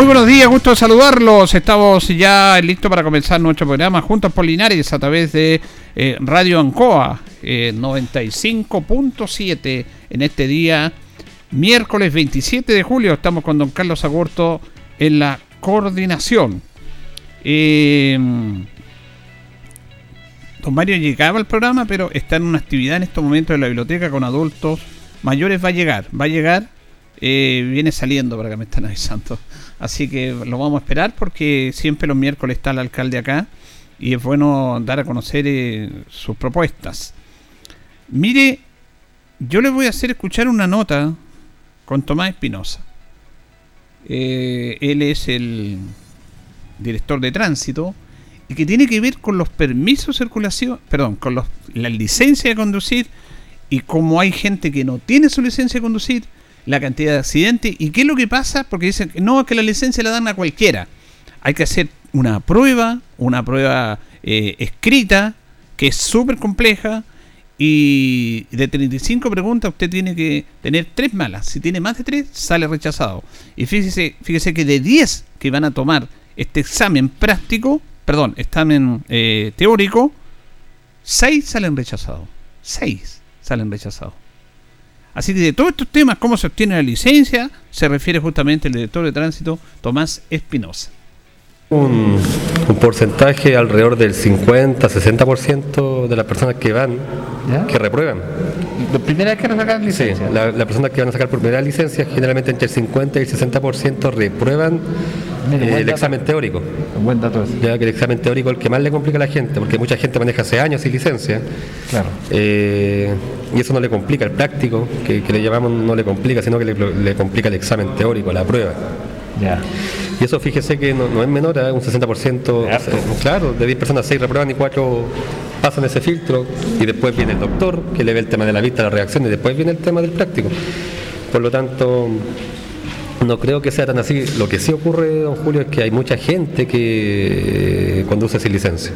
Muy buenos días, gusto saludarlos. Estamos ya listos para comenzar nuestro programa Juntos por Linares a través de eh, Radio Ancoa 95.7 eh, en este día, miércoles 27 de julio. Estamos con don Carlos Agurto en la coordinación. Em, don Mario llegaba al programa, pero está en una actividad en estos momentos en la biblioteca con adultos mayores. Va a llegar, va a llegar. Eh, viene saliendo para que me están avisando. Así que lo vamos a esperar porque siempre los miércoles está el alcalde acá y es bueno dar a conocer eh, sus propuestas. Mire, yo les voy a hacer escuchar una nota con Tomás Espinosa. Eh, él es el director de tránsito y que tiene que ver con los permisos de circulación, perdón, con los, la licencia de conducir y como hay gente que no tiene su licencia de conducir la cantidad de accidentes. ¿Y qué es lo que pasa? Porque dicen que no, que la licencia la dan a cualquiera. Hay que hacer una prueba, una prueba eh, escrita, que es súper compleja. Y de 35 preguntas usted tiene que tener tres malas. Si tiene más de tres, sale rechazado. Y fíjese, fíjese que de 10 que van a tomar este examen práctico, perdón, examen eh, teórico, 6 salen rechazados. 6 salen rechazados. Así que de todos estos temas, cómo se obtiene la licencia, se refiere justamente el director de tránsito Tomás Espinosa. Un, porcentaje alrededor del 50-60% de las personas que van, que reprueban. ¿La primera vez que van a sacar licencia? Sí, las personas que van a sacar por primera licencia, generalmente entre el 50 y el 60% reprueban eh, el examen teórico. buen dato Ya que el examen teórico es el que más le complica a la gente, porque mucha gente maneja hace años sin licencia. Claro. Eh, y eso no le complica el práctico, que, le llamamos no le complica, sino que le complica el examen teórico, la prueba. Y eso fíjese que no, es menor, ¿eh? un 60%, claro, de 10 personas 6 reprueban y 4 pasan ese filtro y después viene el doctor que le ve el tema de la vista, la reacción y después viene el tema del práctico. Por lo tanto, no creo que sea tan así. Lo que sí ocurre, don Julio, es que hay mucha gente que conduce sin licencia.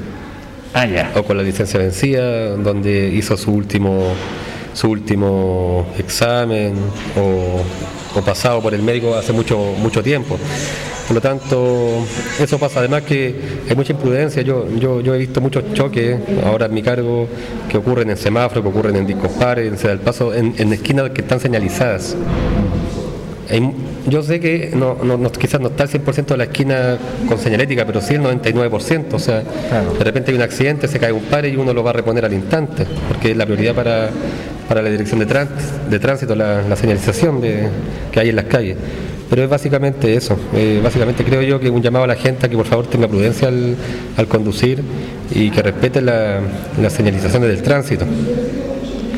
Ah, ya. O con la licencia vencida, donde hizo su último su último examen o o pasado por el médico hace mucho, mucho tiempo. Por lo tanto, eso pasa. Además que hay mucha imprudencia. Yo, yo, yo he visto muchos choques ahora en mi cargo que ocurren en semáforos, que ocurren en discos pares, en del paso, en, esquinas que están señalizadas. yo sé que no, no, quizás no está el 100% de la esquina con señalética, pero sí el 99%. O sea, de repente hay un accidente, se cae un par y uno lo va a reponer al instante, porque es la prioridad para, para la dirección de, de tránsito, la, señalización de, que hay en las calles. Pero es básicamente eso. Eh, básicamente creo yo que un llamado a la gente a que por favor tenga prudencia al, conducir y que respete las señalizaciones del tránsito.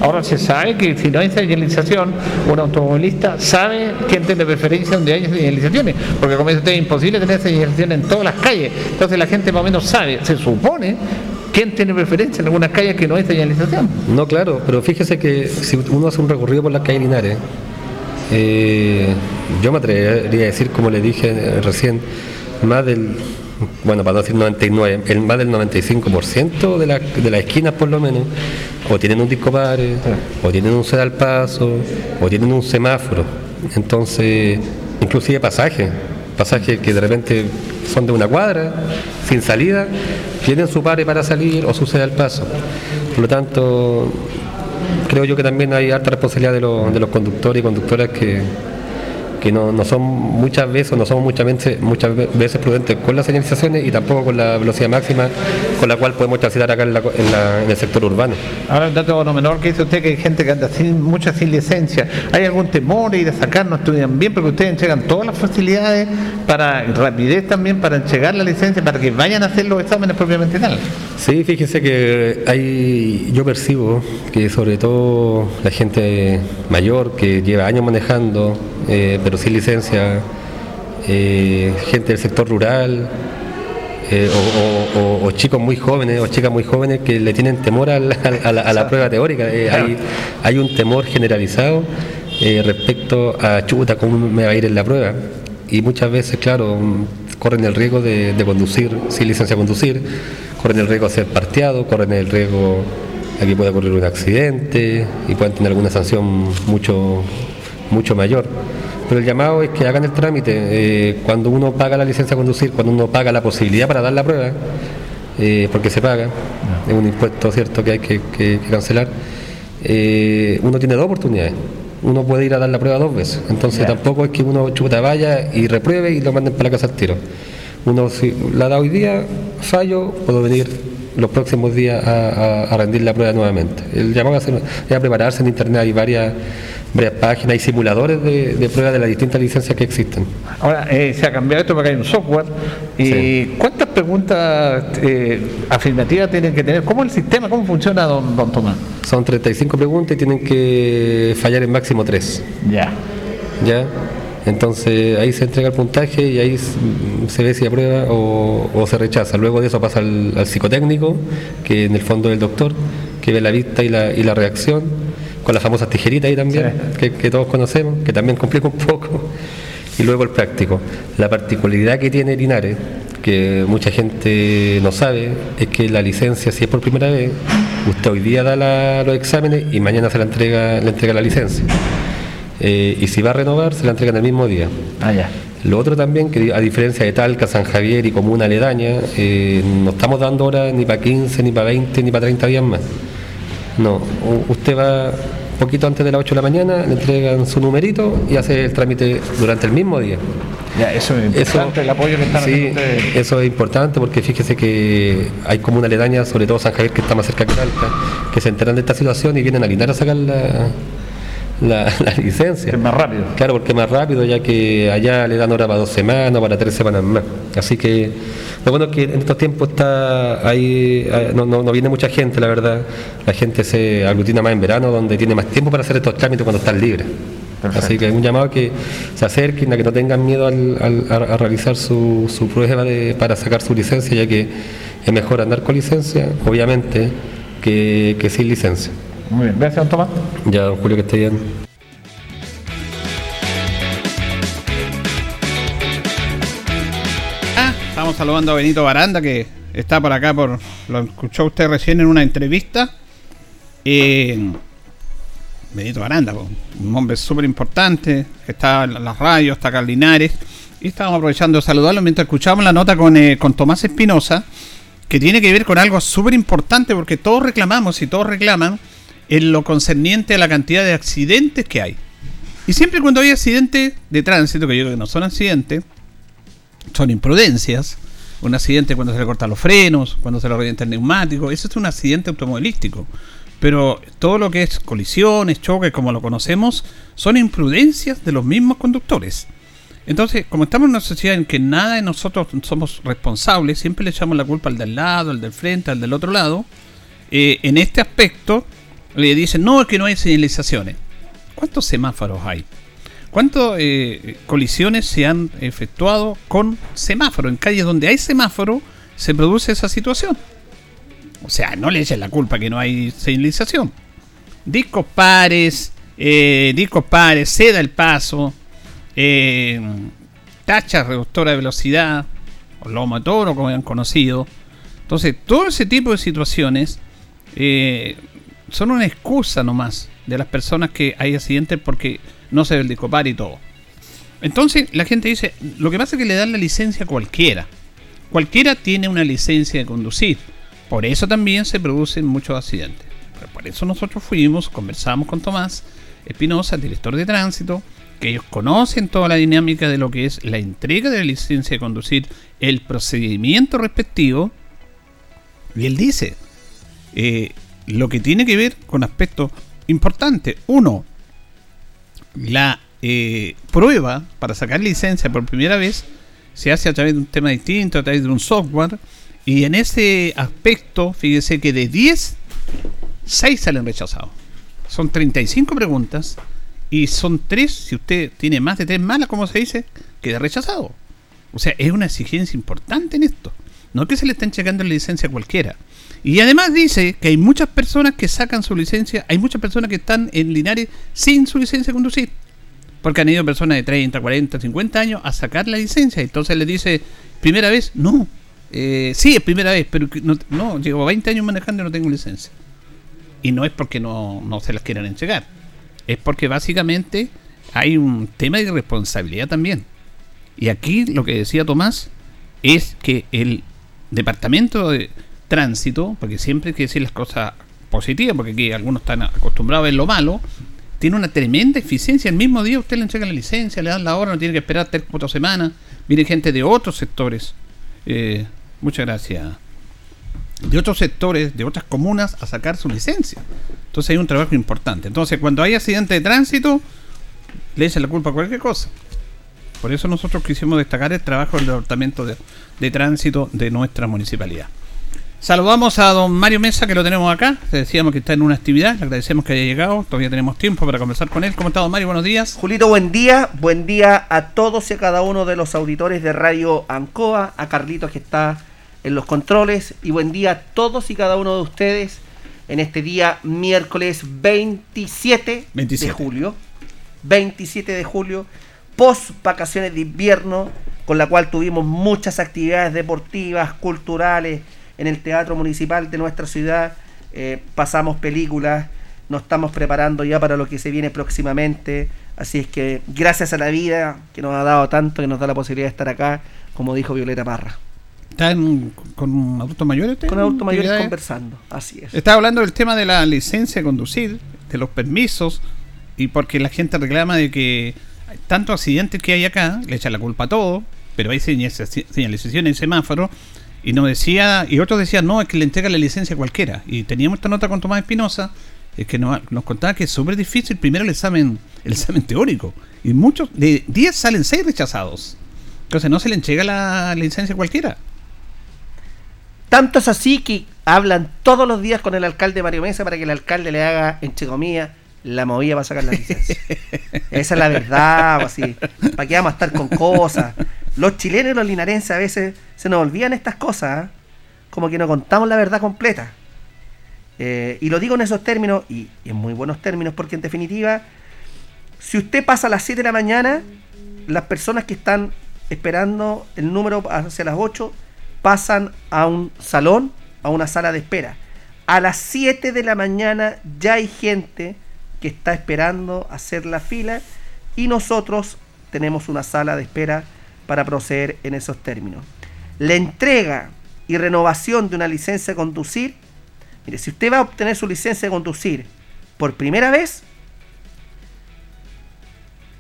Ahora se sabe que si no hay señalización, un automovilista sabe quién tiene preferencia donde hay señalizaciones, porque como es imposible tener señalización en todas las calles. Entonces la gente más o menos sabe, se supone ¿Quién tiene preferencia en algunas calles que no hay señalización? No, claro, pero fíjese que si uno hace un recorrido por las calles Linares, eh, yo me atrevería a decir, como le dije recién, más del, bueno, para no decir 99, el, más del 95% de, la, de las esquinas por lo menos, o tienen un disco padre, o tienen un ceda al paso, o tienen un semáforo. Entonces, inclusive pasaje. pasajes que de repente son de una cuadra, sin salida, tienen su pare para salir o sucede al paso. Por lo tanto, creo yo que también hay alta responsabilidad de, los, de los conductores y conductoras que, que no, no son muchas veces, no somos muchas veces, muchas veces prudentes con las señalizaciones y tampoco con la velocidad máxima con la cual podemos transitar acá en, la- en la- en el sector urbano. Ahora un dato no menor que dice usted que hay gente que anda sin mucha sin licencia. ¿Hay algún temor de ir a sacar? ¿No estudian bien? Porque ustedes entregan todas las facilidades para rapidez también, para entregar la licencia, para que vayan a hacer los exámenes propiamente tal. Sí, fíjese que hay, yo percibo que sobre todo la gente mayor que lleva años manejando, eh, pero sin licencia, eh, gente del sector rural, eh, o, o- o- o chicos muy jóvenes o chicas muy jóvenes que le tienen temor a, la, a la prueba teórica. Eh, hay, hay un temor generalizado eh, respecto a chuta, cómo me va a ir en la prueba. Y muchas veces, claro, corren el riesgo de, de conducir sin licencia a conducir, corren el riesgo de ser parteado, corren el riesgo de que pueda ocurrir un accidente y puedan tener alguna sanción mucho, mucho mayor. Pero el llamado es que hagan el trámite. eh, cuando uno paga la licencia a conducir, cuando uno paga la posibilidad para dar la prueba, eh, porque se paga, es un impuesto cierto que hay que, que- que cancelar, eh, uno tiene dos oportunidades. Uno puede ir a dar la prueba dos veces. Entonces tampoco es que uno chuta vaya y repruebe y lo manden para la casa al tiro. Uno si la da hoy día, fallo, puedo venir los próximos días a, a- a rendir la prueba nuevamente. El llamado a, hacer- es a prepararse en internet, hay varias, varias páginas, hay simuladores de, de pruebas de las distintas licencias que existen. Ahora eh, se ha cambiado esto porque hay un software. ¿Y Sí. cuántas preguntas eh, afirmativas tienen que tener? ¿Cómo el sistema? ¿Cómo funciona, don, don Tomás? Son 35 preguntas y tienen que fallar en máximo 3. Ya. ¿Ya? Entonces ahí se entrega el puntaje y ahí se ve si aprueba o, o se rechaza. Luego de eso pasa al, al psicotécnico, que en el fondo es el doctor, que ve la vista y la, y la reacción, con las famosas tijeritas ahí también, que, que todos conocemos, que también complica un poco. Y luego el práctico. La particularidad que tiene Linares, que mucha gente no sabe, es que la licencia, si es por primera vez, usted hoy día da la- los exámenes y mañana se la entrega, le entrega la licencia. Eh, y si va a renovar, se la entregan el mismo día. Ah, ya. Lo otro también, que a diferencia de Talca, San Javier y comuna aledaña, eh, no estamos dando horas ni para 15, ni para 20, ni para 30 días más. No, usted va poquito antes de las 8 de la mañana, le entregan su numerito y hace el trámite durante el mismo día. Ya, eso es importante, el apoyo que están sí, ustedes. eso es importante porque fíjese que hay comunas aledañas, sobre todo San Javier, que está más cerca que Talca, que se enteran de esta situación y vienen a Linares a sacar la, la, la licencia. Es más rápido. Claro, porque es más rápido, ya que allá le dan hora para dos semanas, para tres semanas más. Así que lo bueno es que en estos tiempos está ahí, no, no, no viene mucha gente, la verdad. La gente se aglutina más en verano, donde tiene más tiempo para hacer estos trámites cuando están libres. Perfecto. Así que un llamado que se acerquen, a que no tengan miedo al, al- a, a realizar su, su prueba de- para sacar su licencia, ya que es mejor andar con licencia, obviamente, que, que sin licencia. Muy bien, gracias, don Tomás. Ya, don Julio, que esté bien. Ah, estamos saludando a Benito Baranda, que está por acá, por lo escuchó usted recién en una entrevista. Eh, Benito Baranda, un hombre súper importante, que está en las radios, está acá en Linares. Y estábamos aprovechando de saludarlo mientras escuchábamos la nota con, eh, con Tomás Espinosa, que tiene que ver con algo súper importante, porque todos reclamamos y todos reclaman en lo concerniente a la cantidad de accidentes que hay. Y siempre cuando hay accidentes de tránsito, que yo creo que no son accidentes, son imprudencias. Un accidente cuando se le cortan los frenos, cuando se le revienta el neumático, eso es un accidente automovilístico. Pero todo lo que es colisiones, choques, como lo conocemos, son imprudencias de los mismos conductores. Entonces, como estamos en una sociedad en que nada de nosotros somos responsables, siempre le echamos la culpa al del lado, al del frente, al del otro lado, eh, en este aspecto le dicen, no, es que no hay señalizaciones. ¿Cuántos semáforos hay? ¿Cuántas eh, colisiones se han efectuado con semáforo? En calles donde hay semáforo se produce esa situación. O sea, no le echen la culpa que no hay señalización. Discos pares, eh, discos pares, ceda el paso, eh, tacha reductora de velocidad, o toro, como han conocido. Entonces, todo ese tipo de situaciones eh, son una excusa nomás de las personas que hay accidentes porque no se ve el discopar y todo. Entonces la gente dice, lo que pasa es que le dan la licencia a cualquiera. Cualquiera tiene una licencia de conducir. Por eso también se producen muchos accidentes. por eso nosotros fuimos, conversamos con Tomás Espinosa, director de tránsito, que ellos conocen toda la dinámica de lo que es la entrega de la licencia de conducir, el procedimiento respectivo. Y él dice, eh, lo que tiene que ver con aspectos importantes. Uno, la eh, prueba para sacar licencia por primera vez se hace a través de un tema distinto, a través de un software. Y en ese aspecto, fíjese que de 10, 6 salen rechazados. Son 35 preguntas y son 3, si usted tiene más de 3 malas, como se dice, queda rechazado. O sea, es una exigencia importante en esto. No que se le estén checando la licencia a cualquiera. Y además dice que hay muchas personas que sacan su licencia, hay muchas personas que están en Linares sin su licencia de conducir. Porque han ido personas de 30, 40, 50 años a sacar la licencia. Entonces le dice, primera vez, no. Eh, sí, es primera vez, pero no, llevo 20 años manejando y no tengo licencia. Y no es porque no, no se las quieran entregar. Es porque básicamente hay un tema de irresponsabilidad también. Y aquí lo que decía Tomás es que el departamento de tránsito, porque siempre hay que decir las cosas positivas, porque aquí algunos están acostumbrados a ver lo malo, tiene una tremenda eficiencia. El mismo día usted le entrega la licencia, le dan la hora, no tiene que esperar tres cuatro semanas. Viene gente de otros sectores. Eh, muchas gracias. De otros sectores, de otras comunas, a sacar su licencia. Entonces hay un trabajo importante. Entonces, cuando hay accidente de tránsito, le echan la culpa a cualquier cosa. Por eso nosotros quisimos destacar el trabajo del Departamento de Tránsito de nuestra municipalidad. Saludamos a don Mario Mesa, que lo tenemos acá. decíamos que está en una actividad. Le agradecemos que haya llegado. Todavía tenemos tiempo para conversar con él. ¿Cómo está, don Mario? Buenos días. Julito, buen día. Buen día a todos y a cada uno de los auditores de Radio Ancoa. A Carlitos, que está en los controles. Y buen día a todos y cada uno de ustedes en este día miércoles 27, de julio. 27 de julio, post vacaciones de invierno, con la cual tuvimos muchas actividades deportivas, culturales en el Teatro Municipal de nuestra ciudad. Eh, pasamos películas, nos estamos preparando ya para lo que se viene próximamente. Así es que gracias a la vida que nos ha dado tanto, que nos da la posibilidad de estar acá, como dijo Violeta Parra. ¿Están con adultos mayores? Con adultos mayores conversando, así es. Estaba hablando del tema de la licencia de conducir, de los permisos, y porque la gente reclama de que tantos accidentes que hay acá, le echan la culpa a todo, pero hay señalización en semáforo, y nos decía, y otros decían, no, es que le entrega la licencia a cualquiera. Y teníamos esta nota con Tomás Espinosa, es que nos, contaba que es súper difícil primero el examen, el examen teórico. Y muchos, de 10 salen 6 rechazados. Entonces no se le entrega la, licencia a cualquiera. Tanto es así que hablan todos los días con el alcalde Mario Mesa para que el alcalde le haga, entre comillas, la movida para sacar la licencia. Esa es la verdad, así. ¿Para qué vamos a estar con cosas? Los chilenos y los linarenses a veces se nos olvidan estas cosas, ¿eh? como que no contamos la verdad completa. Eh, y lo digo en esos términos, y, en muy buenos términos, porque en definitiva, si usted pasa a las 7 de la mañana, las personas que están esperando el número hacia las 8 pasan a un salón, a una sala de espera. A las 7 de la mañana ya hay gente que está esperando hacer la fila y nosotros tenemos una sala de espera para proceder en esos términos. La entrega y renovación de una licencia de conducir, mire, si usted va a obtener su licencia de conducir por primera vez,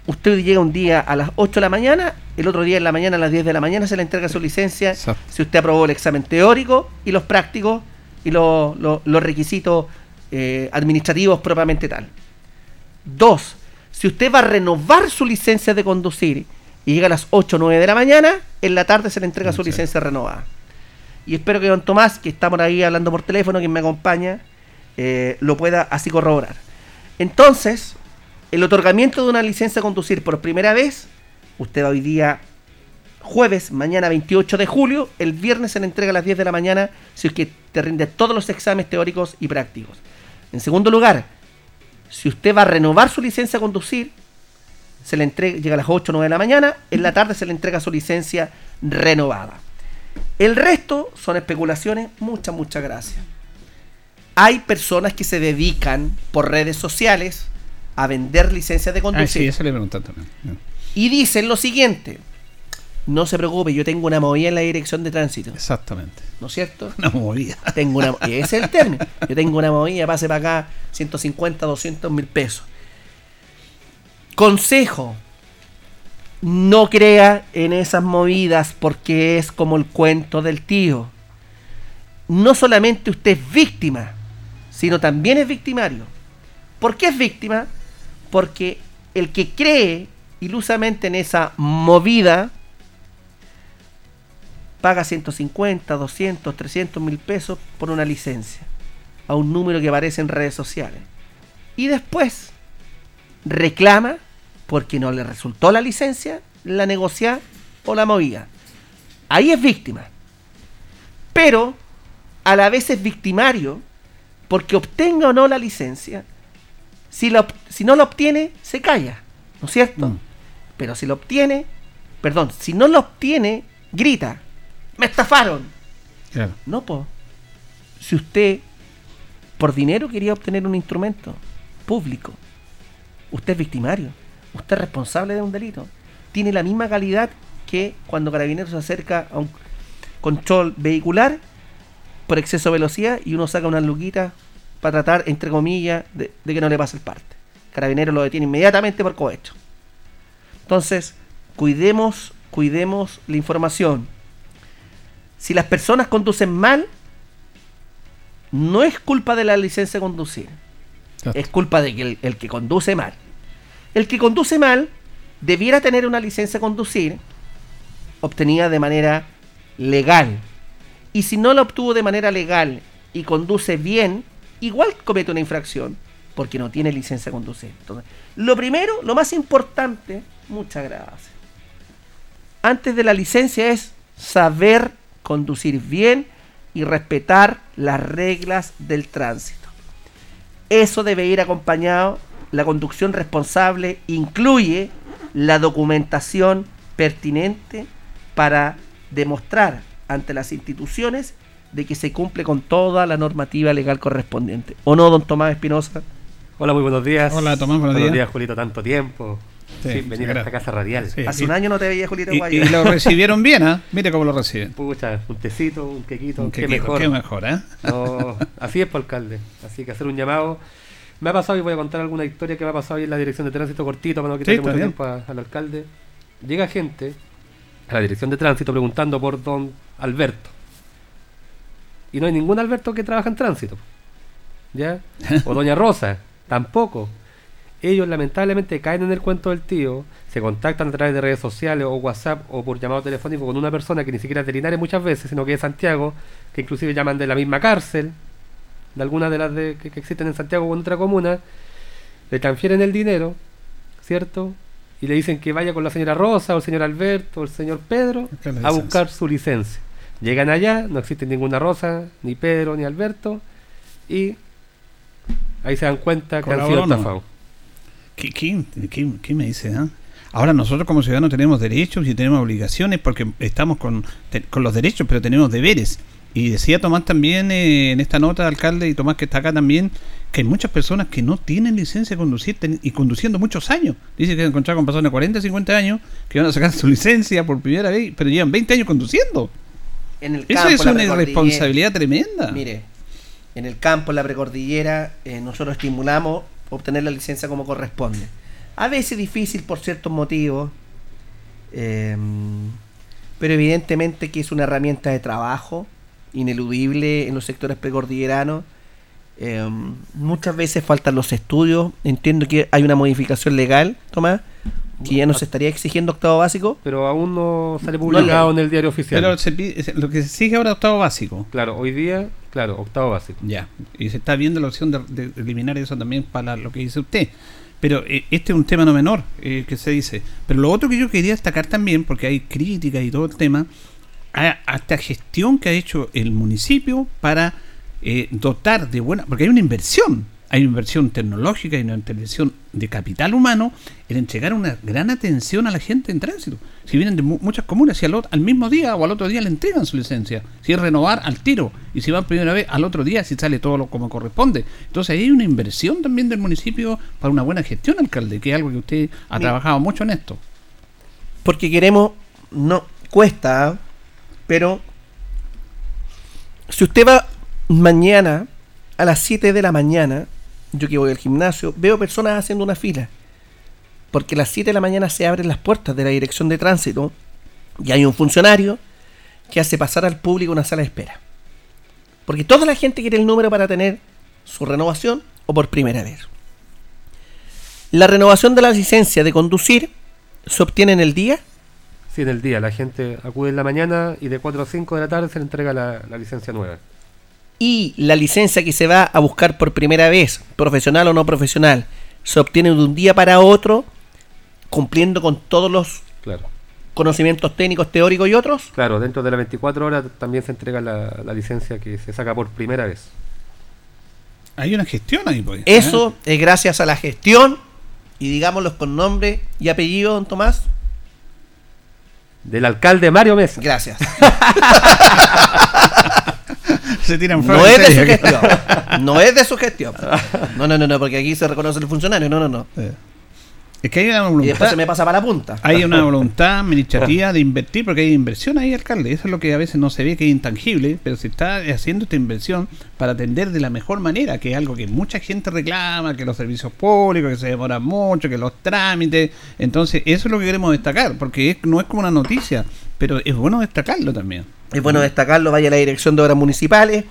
usted llega un día a las 8 de la mañana, el otro día en la mañana a las 10 de la mañana se le entrega su licencia, si usted aprobó el examen teórico y los prácticos y los, requisitos eh, administrativos propiamente tal. Dos, si usted va a renovar su licencia de conducir y llega a las 8 o 9 de la mañana, en la tarde se le entrega su licencia renovada. Y espero que don Tomás, que está por ahí hablando por teléfono, quien me acompaña, eh, lo pueda así corroborar. Entonces, el otorgamiento de una licencia a conducir por primera vez, usted va hoy día jueves, mañana 28 de julio, el viernes se le entrega a las 10 de la mañana si es que te rinde todos los exámenes teóricos y prácticos. En segundo lugar, si usted va a renovar su licencia a conducir, se le entrega, llega a las 8 o 9 de la mañana, en la tarde se le entrega su licencia renovada. El resto son especulaciones, muchas, muchas gracias. Hay personas que se dedican por redes sociales a vender licencias de conducir. Ah, sí, eso le también. Y dicen lo siguiente. No se preocupe, yo tengo una movida en la dirección de tránsito. Exactamente. ¿No es cierto? Una movida. Tengo una, ese es el término. Yo tengo una movida, pase para acá, 150, 200 mil pesos. Consejo. No crea en esas movidas porque es como el cuento del tío. No solamente usted es víctima, sino también es victimario. ¿Por qué es víctima? Porque el que cree ilusamente en esa movida paga 150, 200, 300 mil pesos por una licencia a un número que aparece en redes sociales. Y después reclama porque no le resultó la licencia, la negocia o la movida. Ahí es víctima. Pero a la vez es victimario porque obtenga o no la licencia. Si, lo, si no lo obtiene, se calla. ¿No es cierto? Mm. Pero si lo obtiene, perdón, si no lo obtiene, grita. ¡Me estafaron! Claro. No, po. Si usted por dinero quería obtener un instrumento público, usted es victimario, usted es responsable de un delito. Tiene la misma calidad que cuando Carabineros se acerca a un control vehicular por exceso de velocidad y uno saca una luquita para tratar, entre comillas, de, de que no le pase el parte. Carabineros lo detiene inmediatamente por cohecho. Entonces, cuidemos, cuidemos la información. Si las personas conducen mal, no es culpa de la licencia de conducir. Exacto. Es culpa de que el, el que conduce mal. El que conduce mal debiera tener una licencia de conducir obtenida de manera legal. Y si no la obtuvo de manera legal y conduce bien, igual comete una infracción porque no tiene licencia de conducir. Entonces, lo primero, lo más importante, muchas gracias. Antes de la licencia es saber conducir bien y respetar las reglas del tránsito. Eso debe ir acompañado, la conducción responsable incluye la documentación pertinente para demostrar ante las instituciones de que se cumple con toda la normativa legal correspondiente. ¿O no, don Tomás Espinosa? Hola, muy buenos días. Hola, Tomás, buenos buenos días. días, Julito, tanto tiempo. Sí, Sí, venir a esta casa radial. Sí. Hace un año no te veía, Julito Y, Guayo. y lo recibieron bien, ¿ah? Mire cómo lo reciben. Pucha, un tecito, un quequito, Un qué mejor. Qué mejor, ¿eh? No, así es, por alcalde. Así que hacer un llamado. Me ha pasado y voy a contar alguna historia que me ha pasado ahí en la dirección de tránsito cortito para no quitarle mucho tiempo a- al alcalde. Llega gente a la dirección de tránsito preguntando por don Alberto. Y no hay ningún Alberto que trabaja en tránsito. ¿Ya? O doña Rosa, tampoco. Ellos lamentablemente caen en el cuento del tío, se contactan a través de redes sociales o WhatsApp o por llamado telefónico con una persona que ni siquiera es de Linares muchas veces, sino que es Santiago, que inclusive llaman de la misma cárcel, de algunas de las de, que, que existen en Santiago o en otra comuna, le transfieren el dinero, ¿cierto? Y le dicen que vaya con la señora Rosa o el señor Alberto o el señor Pedro a buscar su licencia. Llegan allá, no existe ninguna Rosa, ni Pedro, ni Alberto, y ahí se dan cuenta que han sido estafados. ¿Qué, qué, qué- qué me dice? ah? Ahora nosotros como ciudadanos tenemos derechos y tenemos obligaciones porque estamos con, te- con los derechos, pero tenemos deberes. Y decía Tomás también eh, en esta nota, alcalde, y Tomás que está acá también, que hay muchas personas que no tienen licencia de conducir ten- y conduciendo muchos años. Dice que se encontraron con personas de 40, 50 años que van a sacar su licencia por primera vez, pero llevan 20 años conduciendo. En el Eso es una irresponsabilidad tremenda. Mire, en el campo, en la precordillera, eh, nosotros estimulamos obtener la licencia como corresponde. A veces difícil por ciertos motivos, eh, pero evidentemente que es una herramienta de trabajo ineludible en los sectores precordilleranos. Eh, muchas veces faltan los estudios. Entiendo que hay una modificación legal, Tomás, que ya no se estaría exigiendo octavo básico. Pero aún no sale publicado en el diario oficial. Pero se pide- lo que se sigue ahora es octavo básico. Claro, hoy día, claro, octavo básico. Ya, y se está viendo la opción de, de eliminar eso también para lo que dice usted. Pero eh, este es un tema no menor eh, que se dice. Pero lo otro que yo quería destacar también, porque hay críticas y todo el tema, a, a esta gestión que ha hecho el municipio para eh, dotar de buena. Porque hay una inversión. Hay una inversión tecnológica y una inversión de capital humano en entregar una gran atención a la gente en tránsito. Si vienen de mu- muchas comunas, si al, al mismo día o al otro día le entregan su licencia. Si es renovar, al tiro. Y si van primera vez, al otro día, si sale todo lo como corresponde. Entonces ahí hay una inversión también del municipio para una buena gestión, alcalde, que es algo que usted ha trabajado mucho en esto. porque queremos, no, cuesta, pero si usted va mañana a las 7 de la mañana, yo que voy al gimnasio, veo personas haciendo una fila. Porque a las 7 de la mañana se abren las puertas de la dirección de tránsito y hay un funcionario que hace pasar al público una sala de espera. Porque toda la gente quiere el número para tener su renovación o por primera vez. La renovación de la licencia de conducir se obtiene en el día. Sí, en el día. La gente acude en la mañana y de 4 a 5 de la tarde se le entrega la, la licencia nueva. Y la licencia que se va a buscar por primera vez, profesional o no profesional, se obtiene de un día para otro, cumpliendo con todos los Claro. conocimientos técnicos, teóricos y otros. Claro, dentro de las 24 horas también se entrega la, la licencia que se saca por primera vez. Hay una gestión ahí, pues. Eso es gracias a la gestión, y digámoslo con nombre y apellido, don Tomás. Del alcalde Mario Mesa. Gracias. Se tiran No es de su gestión. No es de su gestión. No, no, no, no, porque aquí se reconoce el funcionario. No, no, no. Es que hay una Y después voluntad. se me pasa para la punta. Hay una voluntad administrativa de invertir, porque hay inversión ahí, alcalde. Eso es lo que a veces no se ve, que es intangible, pero se está haciendo esta inversión para atender de la mejor manera, que es algo que mucha gente reclama, que los servicios públicos, que se demoran mucho, que los trámites. Entonces, eso es lo que queremos destacar, porque es- no es como una noticia, pero es bueno destacarlo también. Es bueno destacarlo, vaya a la Dirección de Obras Municipales,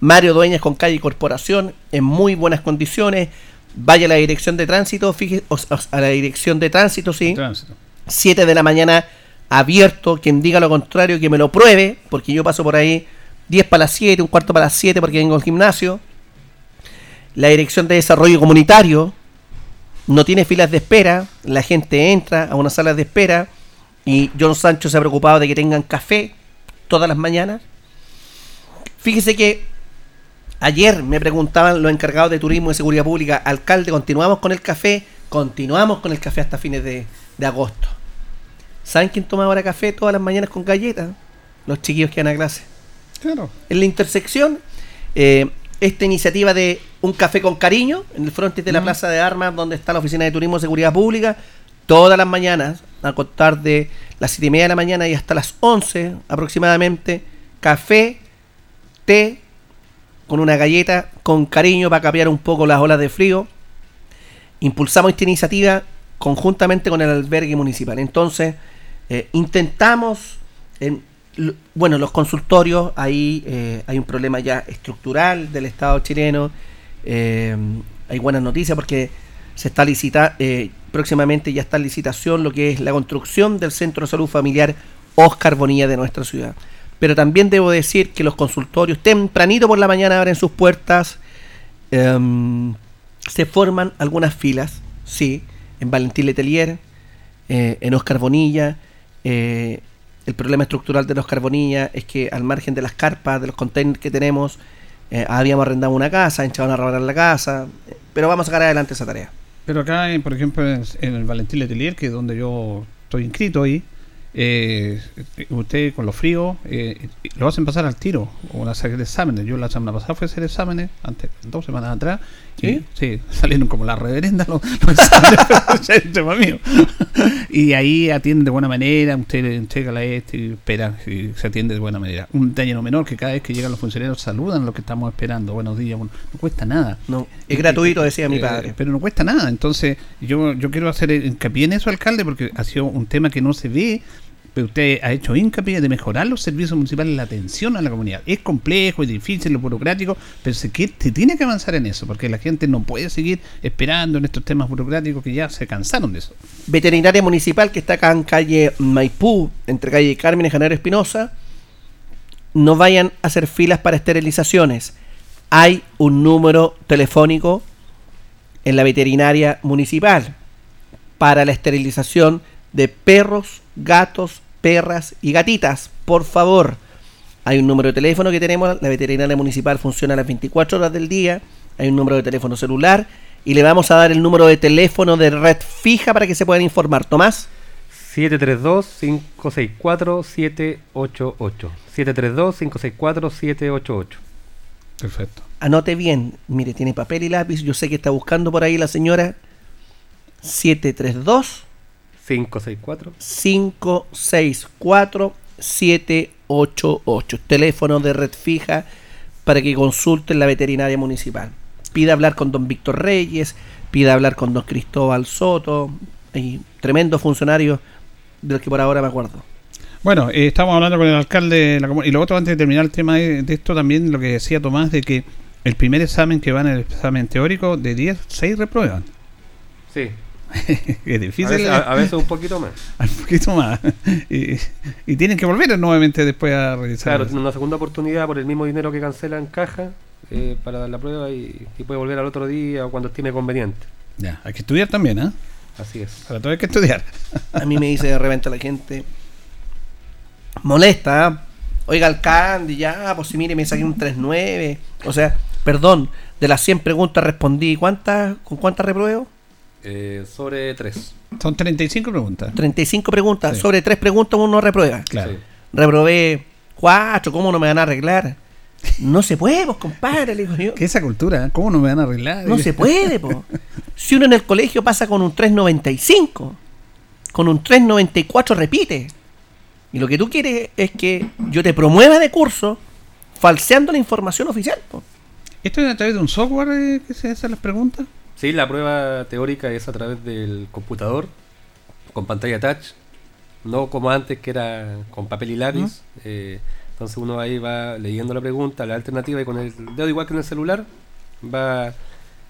Mario Dueñas con calle y corporación, en muy buenas condiciones. Vaya a la Dirección de Tránsito, fíjese, o- o- a la Dirección de Tránsito, sí. Tránsito. 7 de la mañana abierto. Quien diga lo contrario, que me lo pruebe, porque yo paso por ahí 10 para las 7, un cuarto para las 7 porque vengo al gimnasio. La Dirección de Desarrollo Comunitario no tiene filas de espera. La gente entra a una sala de espera y John Sancho se ha preocupado de que tengan café todas las mañanas. Fíjese que ayer me preguntaban los encargados de turismo y seguridad pública, alcalde, continuamos con el café, continuamos con el café hasta fines de, de agosto. ¿Saben quién toma ahora café todas las mañanas con galletas? Los chiquillos que van a clase. Claro. En la intersección, eh, esta iniciativa de Un Café con Cariño, en el frente de la Plaza de Armas, donde está la Oficina de Turismo y Seguridad Pública, todas las mañanas, a contar de las 7 y media de la mañana y hasta las 11 aproximadamente, café, té, con una galleta, con cariño para capear un poco las olas de frío. Impulsamos esta iniciativa conjuntamente con el albergue municipal. Entonces, eh, intentamos, en, l- bueno, los consultorios, ahí eh, hay un problema ya estructural del Estado chileno. eh, hay buenas noticias porque se está licita eh, próximamente ya está en licitación lo que es la construcción del Centro de Salud Familiar Oscar Bonilla de nuestra ciudad. Pero también debo decir que los consultorios tempranito por la mañana abren sus puertas. em, se forman algunas filas, sí, en Valentín Letelier, eh, en Oscar Bonilla. eh, el problema estructural de Oscar Bonilla es que al margen de las carpas, de los containers que tenemos, eh, habíamos arrendado una casa, hinchaban a robar la casa, pero vamos a sacar adelante esa tarea. Pero acá, por ejemplo, en el Valentín Letelier, que es donde yo estoy inscrito ahí, eh, usted con los fríos eh, lo hacen pasar al tiro o hacer exámenes. Yo la semana pasada fui a hacer exámenes, antes, dos semanas atrás, ¿Sí? sí, salieron como la reverenda los, tema mío. y ahí atienden de buena manera, usted entrega la este y espera y se atiende de buena manera. Un detalle no menor que cada vez que llegan los funcionarios saludan a los que estamos esperando. Buenos días, bueno, no cuesta nada. No, es gratuito, decía mi Eh, padre. pero no cuesta nada. Entonces, yo, yo quiero hacer hincapié en eso, alcalde, porque ha sido un tema que no se ve. Usted ha hecho hincapié de mejorar los servicios municipales, la atención a la comunidad. Es complejo, es difícil, es burocrático, pero se tiene que avanzar en eso, porque la gente no puede seguir esperando en estos temas burocráticos que ya se cansaron de eso. veterinaria municipal que está acá en calle Maipú, entre calle Carmen y Janero Espinosa, no vayan a hacer filas para esterilizaciones. Hay un número telefónico en la veterinaria municipal para la esterilización de perros, gatos, perras y gatitas. Por favor, hay un número de teléfono que tenemos, la veterinaria municipal funciona a las 24 horas del día, hay un número de teléfono celular y le vamos a dar el número de teléfono de red fija para que se puedan informar. Tomás, 732-564-788. 732-564-788. Perfecto. anote bien, mire, tiene papel y lápiz, yo sé que está buscando por ahí la señora 732 564 564 788. Teléfono de red fija para que consulten la veterinaria municipal. Pida hablar con don Víctor Reyes, pida hablar con don Cristóbal Soto, y tremendos funcionarios de los que por ahora me acuerdo. Bueno, eh, estamos hablando con el alcalde de la comuna. Y lo otro, antes de terminar el tema de, de esto, también lo que decía Tomás, de que el primer examen que va en el examen teórico, de 10, 6 reprueban. Sí. es A difícil. veces, a- a veces un poquito más. Un poquito más. y, y tienen que volver nuevamente después a realizar. Claro, eso. tiene una segunda oportunidad por el mismo dinero que cancela en caja eh, para dar la prueba y, y puede volver al otro día o cuando estime conveniente. Ya, hay que estudiar también, ¿ah? Así es. Para todo hay que estudiar. A mí me dice de repente la gente molesta. ¿ah? Oiga, alcalde, ya, pues si mire, me saqué un 3-9. O sea, perdón, de las 100 preguntas respondí. ¿Cuántas? ¿Con cuántas repruebo? Eh, sobre tres. Son 35 preguntas. 35 preguntas. Sí. Sobre 3 preguntas uno reprueba. Claro. Sí. Reprobé 4. ¿Cómo no me van a arreglar? No se puede, pues, compadre, le digo yo. ¿Qué esa cultura? ¿eh? ¿Cómo no me van a arreglar? No se puede, po. Si uno en el colegio pasa con un 395, con un 394 repite. Y lo que tú quieres es que yo te promueva de curso falseando la información oficial. po. ¿Esto es a través de un software eh, que se hacen las preguntas? Sí, la prueba teórica es a través del computador, con pantalla touch, no como antes que era con papel y lápiz. Eh, entonces uno ahí va leyendo la pregunta, la alternativa y con el dedo igual que en el celular va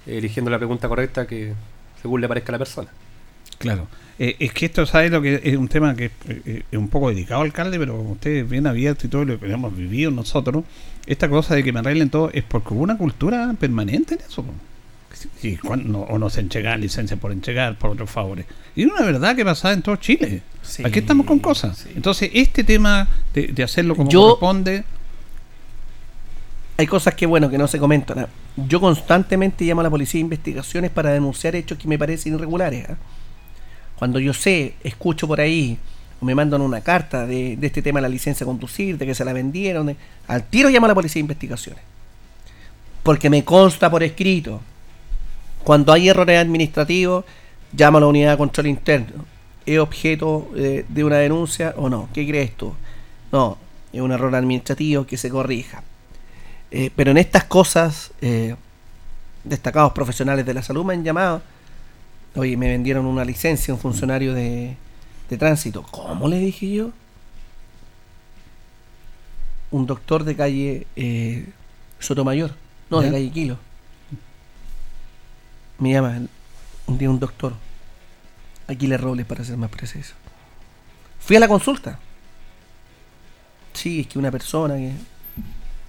eligiendo la pregunta correcta que según le parezca a la persona. Claro. Eh, es que esto, ¿sabes lo que es un tema que eh, es un poco delicado, alcalde? Pero como usted es bien abierto y todo lo que hemos vivido nosotros, esta cosa de que me arreglen todo es porque hubo una cultura permanente en eso. Y cuando, o no se entregaban licencias por entregar, por otros favores. Y una verdad que pasaba en todo Chile. Sí, Aquí estamos con cosas. sí. Entonces, este tema de, de hacerlo como Yo- corresponde, Hay cosas que, bueno, que no se comentan. ¿ah? Yo constantemente llamo a la policía de investigaciones para denunciar hechos que me parecen irregulares. ¿ah? Cuando yo sé, escucho por ahí, o me mandan una carta de, de este tema de la licencia de conducir, de que se la vendieron, de- al tiro llamo a la policía de investigaciones. Porque me consta por escrito. Cuando hay errores administrativos, llamo a la unidad de control interno. ¿Es objeto eh, de una denuncia o no? ¿Qué crees tú? No, es un error administrativo que se corrija. Eh, pero en estas cosas, eh, destacados profesionales de la salud me han llamado. Oye, me vendieron una licencia un funcionario de, de tránsito. ¿Cómo le dije yo? Un doctor de calle Sotomayor. No, de calle Quilo. Me llama un día un doctor. Aquiles Robles, para ser más preciso. Fui a la consulta. Sí, es que una persona que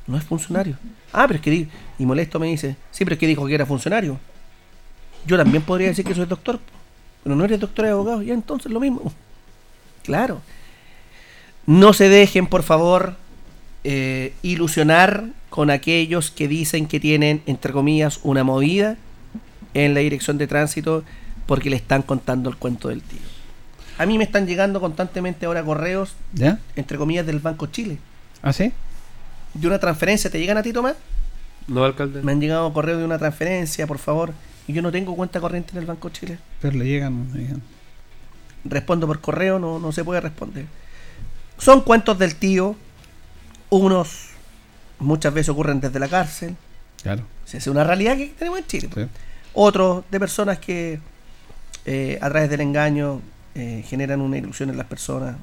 no es funcionario. Ah, pero es que y molesto me dice, sí, pero es que dijo que era funcionario. Yo también podría decir que soy doctor, pero no eres doctor y abogado, ya entonces lo mismo. Claro. No se dejen, por favor, eh, ilusionar con aquellos que dicen que tienen, entre comillas, una movida en la dirección de tránsito porque le están contando el cuento del tío. A mí me están llegando constantemente ahora correos, ¿ya? entre comillas, del Banco Chile. ¿Ah, sí? De una transferencia, ¿te llegan a ti, Tomás? ¿No, alcalde? Me han llegado correos de una transferencia, por favor. Y yo no tengo cuenta corriente en el Banco Chile. Pero le llegan. le llegan. Respondo por correo, no, no se puede responder. Son cuentos del tío. Unos muchas veces ocurren desde la cárcel. Claro. Esa Es una realidad que tenemos en Chile. sí. Otros de personas que eh, a través del engaño eh, generan una ilusión en las personas.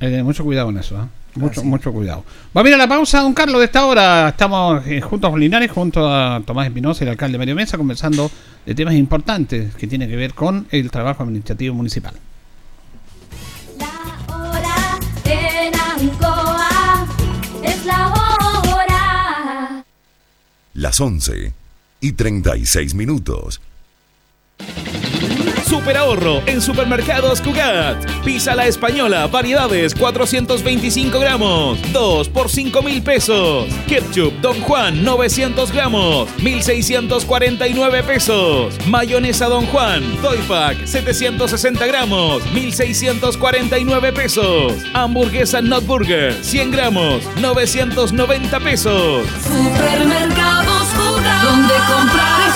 Eh, mucho cuidado con eso, ¿ah? Mucho, mucho cuidado. Va a ir a la pausa, don Carlos, de esta hora. Estamos eh, juntos con Linares, junto a Tomás Espinosa y el alcalde Mario Mesa, conversando de temas importantes que tienen que ver con el trabajo administrativo municipal. La hora en Ancoa es la hora. Las 11 y 36 minutos. Super ahorro en Supermercados Cugat. Pizza la española, variedades 425 gramos, 2 por 5 mil pesos. Ketchup Don Juan 900 gramos, 1649 pesos. Mayonesa Don Juan, Toy Pack 760 gramos, 1649 pesos. Hamburguesa Not Burger 100 gramos, 990 pesos. Supermercados donde comprar.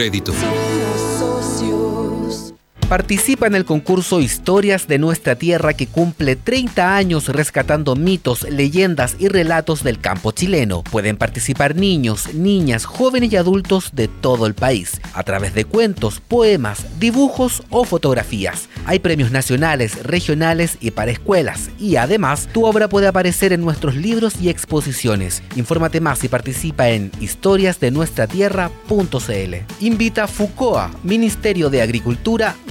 crédito. Participa en el concurso Historias de nuestra tierra que cumple 30 años rescatando mitos, leyendas y relatos del campo chileno. Pueden participar niños, niñas, jóvenes y adultos de todo el país a través de cuentos, poemas, dibujos o fotografías. Hay premios nacionales, regionales y para escuelas y además tu obra puede aparecer en nuestros libros y exposiciones. Infórmate más y participa en historiasdenuestratierra.cl. Invita FUCOA, Ministerio de Agricultura,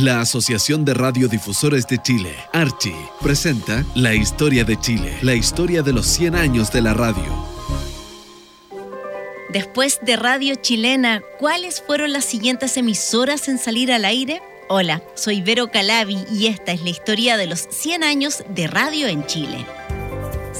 La Asociación de Radiodifusores de Chile, Archi, presenta La Historia de Chile, la historia de los 100 años de la radio. Después de Radio Chilena, ¿cuáles fueron las siguientes emisoras en salir al aire? Hola, soy Vero Calabi y esta es la historia de los 100 años de radio en Chile.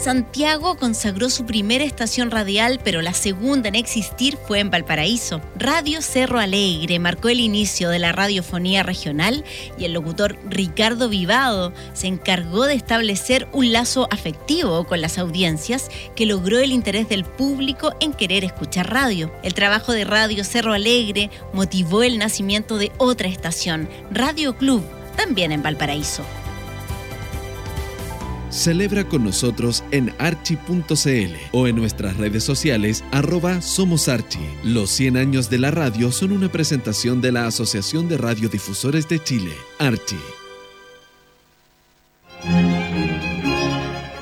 Santiago consagró su primera estación radial, pero la segunda en existir fue en Valparaíso. Radio Cerro Alegre marcó el inicio de la radiofonía regional y el locutor Ricardo Vivado se encargó de establecer un lazo afectivo con las audiencias que logró el interés del público en querer escuchar radio. El trabajo de Radio Cerro Alegre motivó el nacimiento de otra estación, Radio Club, también en Valparaíso. Celebra con nosotros en archi.cl o en nuestras redes sociales arroba Somos Archi. Los 100 años de la radio son una presentación de la Asociación de Radiodifusores de Chile, Archi.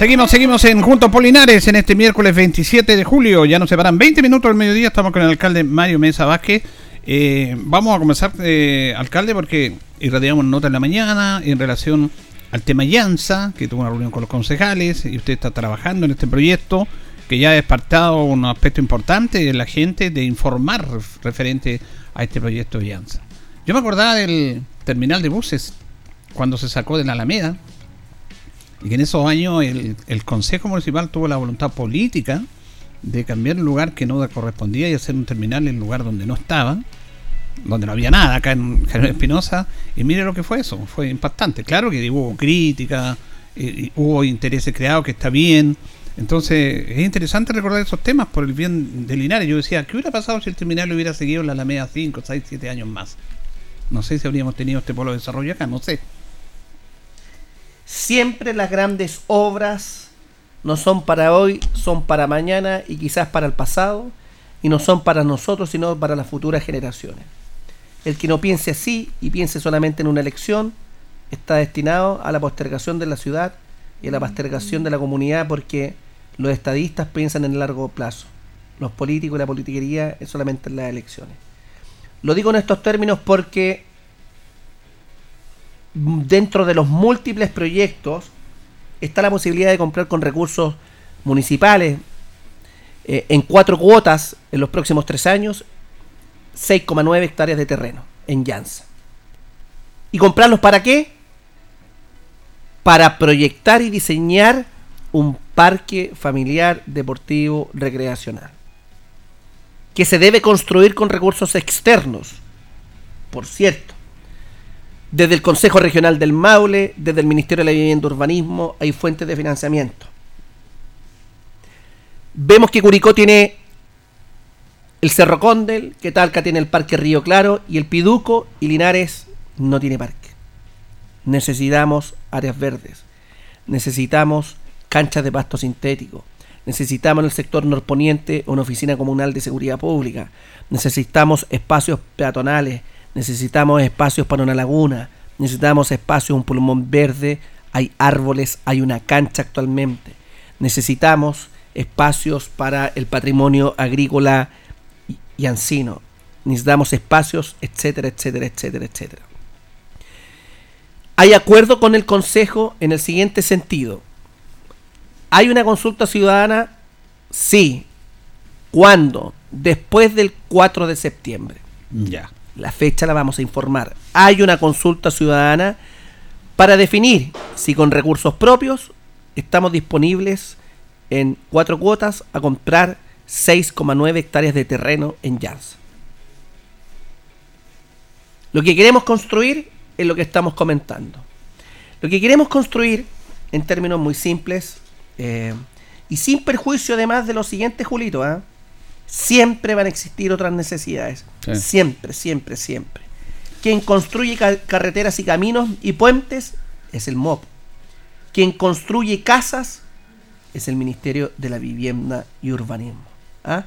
Seguimos, seguimos en Juntos Polinares en este miércoles 27 de julio. Ya nos separan 20 minutos al mediodía. Estamos con el alcalde Mario Mesa Vázquez. Eh, vamos a comenzar, eh, alcalde, porque irradiamos nota en la mañana en relación al tema Llanza, que tuvo una reunión con los concejales y usted está trabajando en este proyecto que ya ha despertado un aspecto importante de la gente de informar referente a este proyecto de Llanza. Yo me acordaba del terminal de buses cuando se sacó de la Alameda y que en esos años el, el Consejo Municipal tuvo la voluntad política de cambiar el lugar que no correspondía y hacer un terminal en el lugar donde no estaba, donde no había nada, acá en General Espinosa, y mire lo que fue eso, fue impactante. Claro que hubo crítica, y hubo intereses creados que está bien, entonces es interesante recordar esos temas por el bien de Linares. Yo decía, ¿qué hubiera pasado si el terminal hubiera seguido en la Alameda 5, 6, 7 años más? no sé si habríamos tenido este polo de desarrollo acá, no sé. Siempre las grandes obras no son para hoy, son para mañana y quizás para el pasado, y no son para nosotros, sino para las futuras generaciones. El que no piense así y piense solamente en una elección, está destinado a la postergación de la ciudad y a la postergación de la comunidad porque los estadistas piensan en el largo plazo. Los políticos y la politiquería es solamente en las elecciones. Lo digo en estos términos porque dentro de los múltiples proyectos está la posibilidad de comprar con recursos municipales eh, en cuatro cuotas en los próximos tres años 6,9 hectáreas de terreno en Llanza. ¿Y comprarlos para qué? Para proyectar y diseñar un parque familiar deportivo recreacional. Que se debe construir con recursos externos. Por cierto, desde el Consejo Regional del Maule, desde el Ministerio de la Vivienda y Urbanismo, hay fuentes de financiamiento. Vemos que Curicó tiene el Cerro Condel, que Talca tiene el Parque Río Claro y el Piduco y Linares no tiene parque. Necesitamos áreas verdes, necesitamos canchas de pasto sintético, necesitamos en el sector norponiente una oficina comunal de seguridad pública, necesitamos espacios peatonales, necesitamos espacios para una laguna, necesitamos espacios, un pulmón verde, hay árboles, hay una cancha actualmente, necesitamos espacios para el patrimonio agrícola y ancino, necesitamos espacios, etcétera, etcétera, etcétera, etcétera. Hay acuerdo con el Consejo en el siguiente sentido. ¿Hay una consulta ciudadana? Sí. ¿Cuándo? Después del 4 de septiembre. Ya. La fecha la vamos a informar. Hay una consulta ciudadana para definir si con recursos propios estamos disponibles en cuatro cuotas a comprar 6,9 hectáreas de terreno en Jazz. Lo que queremos construir es lo que estamos comentando. Lo que queremos construir, en términos muy simples, eh, y sin perjuicio además de lo siguiente, Julito, ¿ah? Siempre van a existir otras necesidades. Siempre, siempre, siempre. Quien construye carreteras y caminos y puentes es el MOP. Quien construye casas es el Ministerio de la Vivienda y Urbanismo. ¿ah?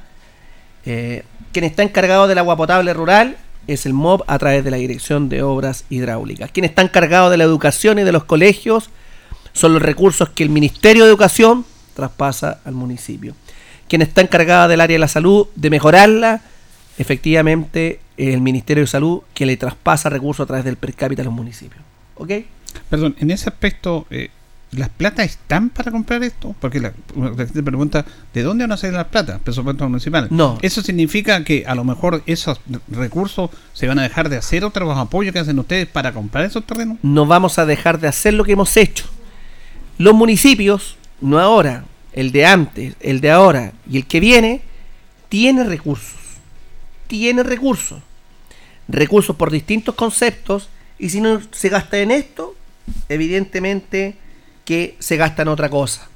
Eh, quien está encargado del agua potable rural es el MOB a través de la Dirección de Obras Hidráulicas. Quien está encargado de la educación y de los colegios son los recursos que el Ministerio de Educación traspasa al municipio. Quien está encargado del área de la salud, de mejorarla, efectivamente el Ministerio de Salud que le traspasa recursos a través del per cápita a los municipios. ¿Ok? Perdón, en ese aspecto, eh, ¿las plata están para comprar esto? Porque la, gente pregunta, ¿de dónde van a salir las plata? Presupuesto municipal. No. ¿Eso significa que a lo mejor esos recursos se van a dejar de hacer otros apoyos que hacen ustedes para comprar esos terrenos? No vamos a dejar de hacer lo que hemos hecho. Los municipios, no ahora, el de antes, el de ahora y el que viene, tiene recursos. Tiene recursos. Recursos por distintos conceptos y si no se gasta en esto, evidentemente que se gasta en otra cosa.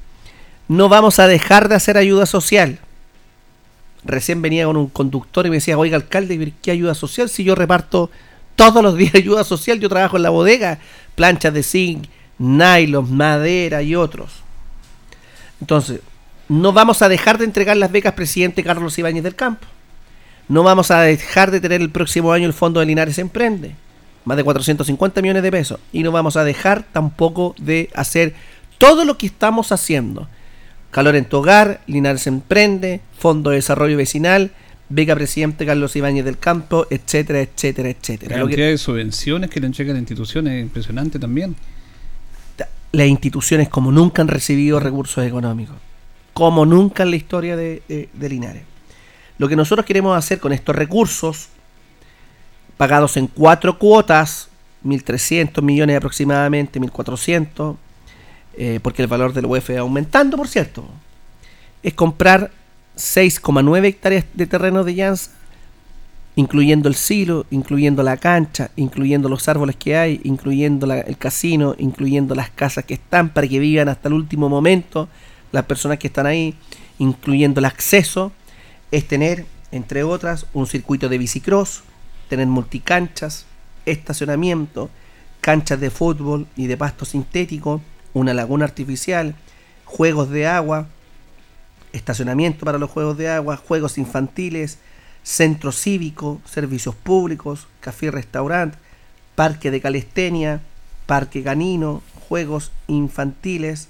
No vamos a dejar de hacer ayuda social. Recién venía con un conductor y me decía, oiga alcalde, ¿qué ayuda social? Si yo reparto todos los días ayuda social, yo trabajo en la bodega, planchas de zinc, nylon, madera y otros. Entonces, no vamos a dejar de entregar las becas presidente Carlos Ibáñez del Campo. No vamos a dejar de tener el próximo año el Fondo de Linares Emprende más de 450 millones de pesos. Y no vamos a dejar tampoco de hacer todo lo que estamos haciendo. Calor en tu hogar, Linares Emprende, Fondo de Desarrollo Vecinal, Beca Presidente Carlos Ibáñez del Campo, etcétera, etcétera, etcétera. La cantidad de subvenciones que le entregan las instituciones es impresionante también. Las instituciones como nunca han recibido recursos económicos, como nunca en la historia de, de Linares. Lo que nosotros queremos hacer con estos recursos pagados en cuatro cuotas, 1.300 millones aproximadamente, 1.400, eh, porque el valor del UEF va aumentando, por cierto, es comprar 6,9 hectáreas de terreno de llanza, incluyendo el silo, incluyendo la cancha, incluyendo los árboles que hay, incluyendo el casino, incluyendo las casas que están para que vivan hasta el último momento, las personas que están ahí, incluyendo el acceso, es tener, entre otras, un circuito de bicicross, tener multicanchas, estacionamiento, canchas de fútbol y de pasto sintético, una laguna artificial, juegos de agua, estacionamiento para los juegos de agua, juegos infantiles, centro cívico, servicios públicos, café y restaurante, parque de calistenia, parque canino, juegos infantiles,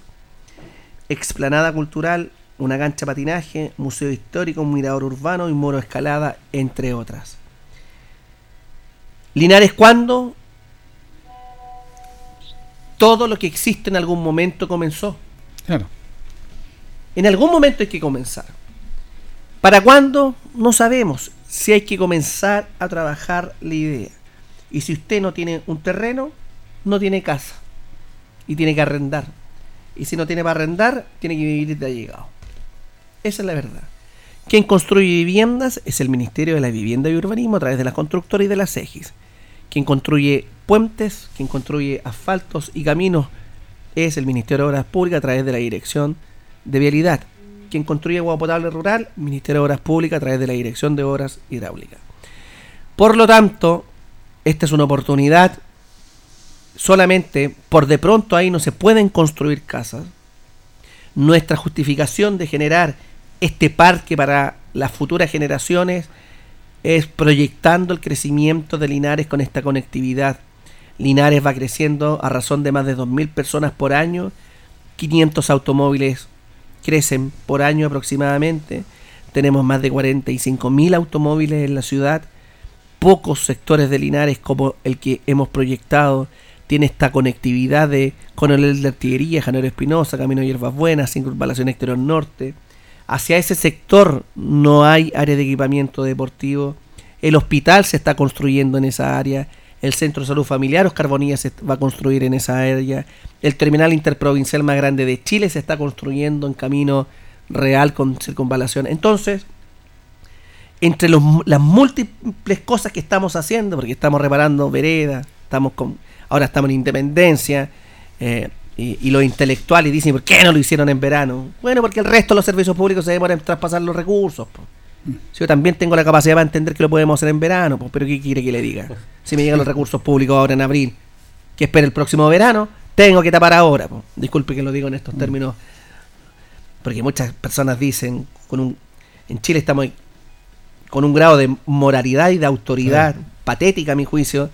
explanada cultural, una cancha de patinaje, museo histórico, un mirador urbano y muro escalada, entre otras. Linares, ¿cuándo? Todo lo que existe en algún momento comenzó. Claro. En algún momento hay que comenzar. ¿Para cuándo? No sabemos. Si hay que comenzar a trabajar la idea. Y si usted no tiene un terreno, no tiene casa. Y tiene que arrendar. Y si no tiene para arrendar, tiene que vivir de allegado. Esa es la verdad. Quien construye viviendas es el Ministerio de la Vivienda y Urbanismo a través de la constructora y de las EGIS. Quien construye puentes, quien construye asfaltos y caminos es el Ministerio de Obras Públicas a través de la Dirección de Vialidad. Quien construye agua potable rural, Ministerio de Obras Públicas a través de la Dirección de Obras Hidráulicas. Por lo tanto, esta es una oportunidad. Solamente por de pronto ahí no se pueden construir casas. Nuestra justificación de generar este parque para las futuras generaciones es proyectando el crecimiento de Linares con esta conectividad. Linares va creciendo a razón de más de 2.000 personas por año, 500 automóviles crecen por año aproximadamente, tenemos más de 45.000 automóviles en la ciudad, pocos sectores de Linares como el que hemos proyectado tiene esta conectividad de Coronel de Artillería, Janero Espinosa, Camino de Hierbas Buenas, Circunvalación Exterior Norte, hacia ese sector no hay área de equipamiento deportivo. El hospital se está construyendo en esa área. El Centro de Salud Familiar Oscar Bonilla se va a construir en esa área. El terminal interprovincial más grande de Chile se está construyendo en camino real con circunvalación. Entonces, entre los, las múltiples cosas que estamos haciendo, porque estamos reparando veredas, estamos con, ahora estamos en Independencia, eh, y, los intelectuales dicen, ¿por qué no lo hicieron en verano? Bueno, porque el resto de los servicios públicos se demoran en traspasar los recursos. Si yo también tengo la capacidad para entender que lo podemos hacer en verano, po, pero ¿qué quiere que le diga? Si me llegan los recursos públicos ahora en abril, que espere el próximo verano, tengo que tapar ahora. Po. Disculpe que lo digo en estos términos, porque muchas personas dicen, con un, en Chile estamos con un grado de moralidad y de autoridad patética, a mi juicio.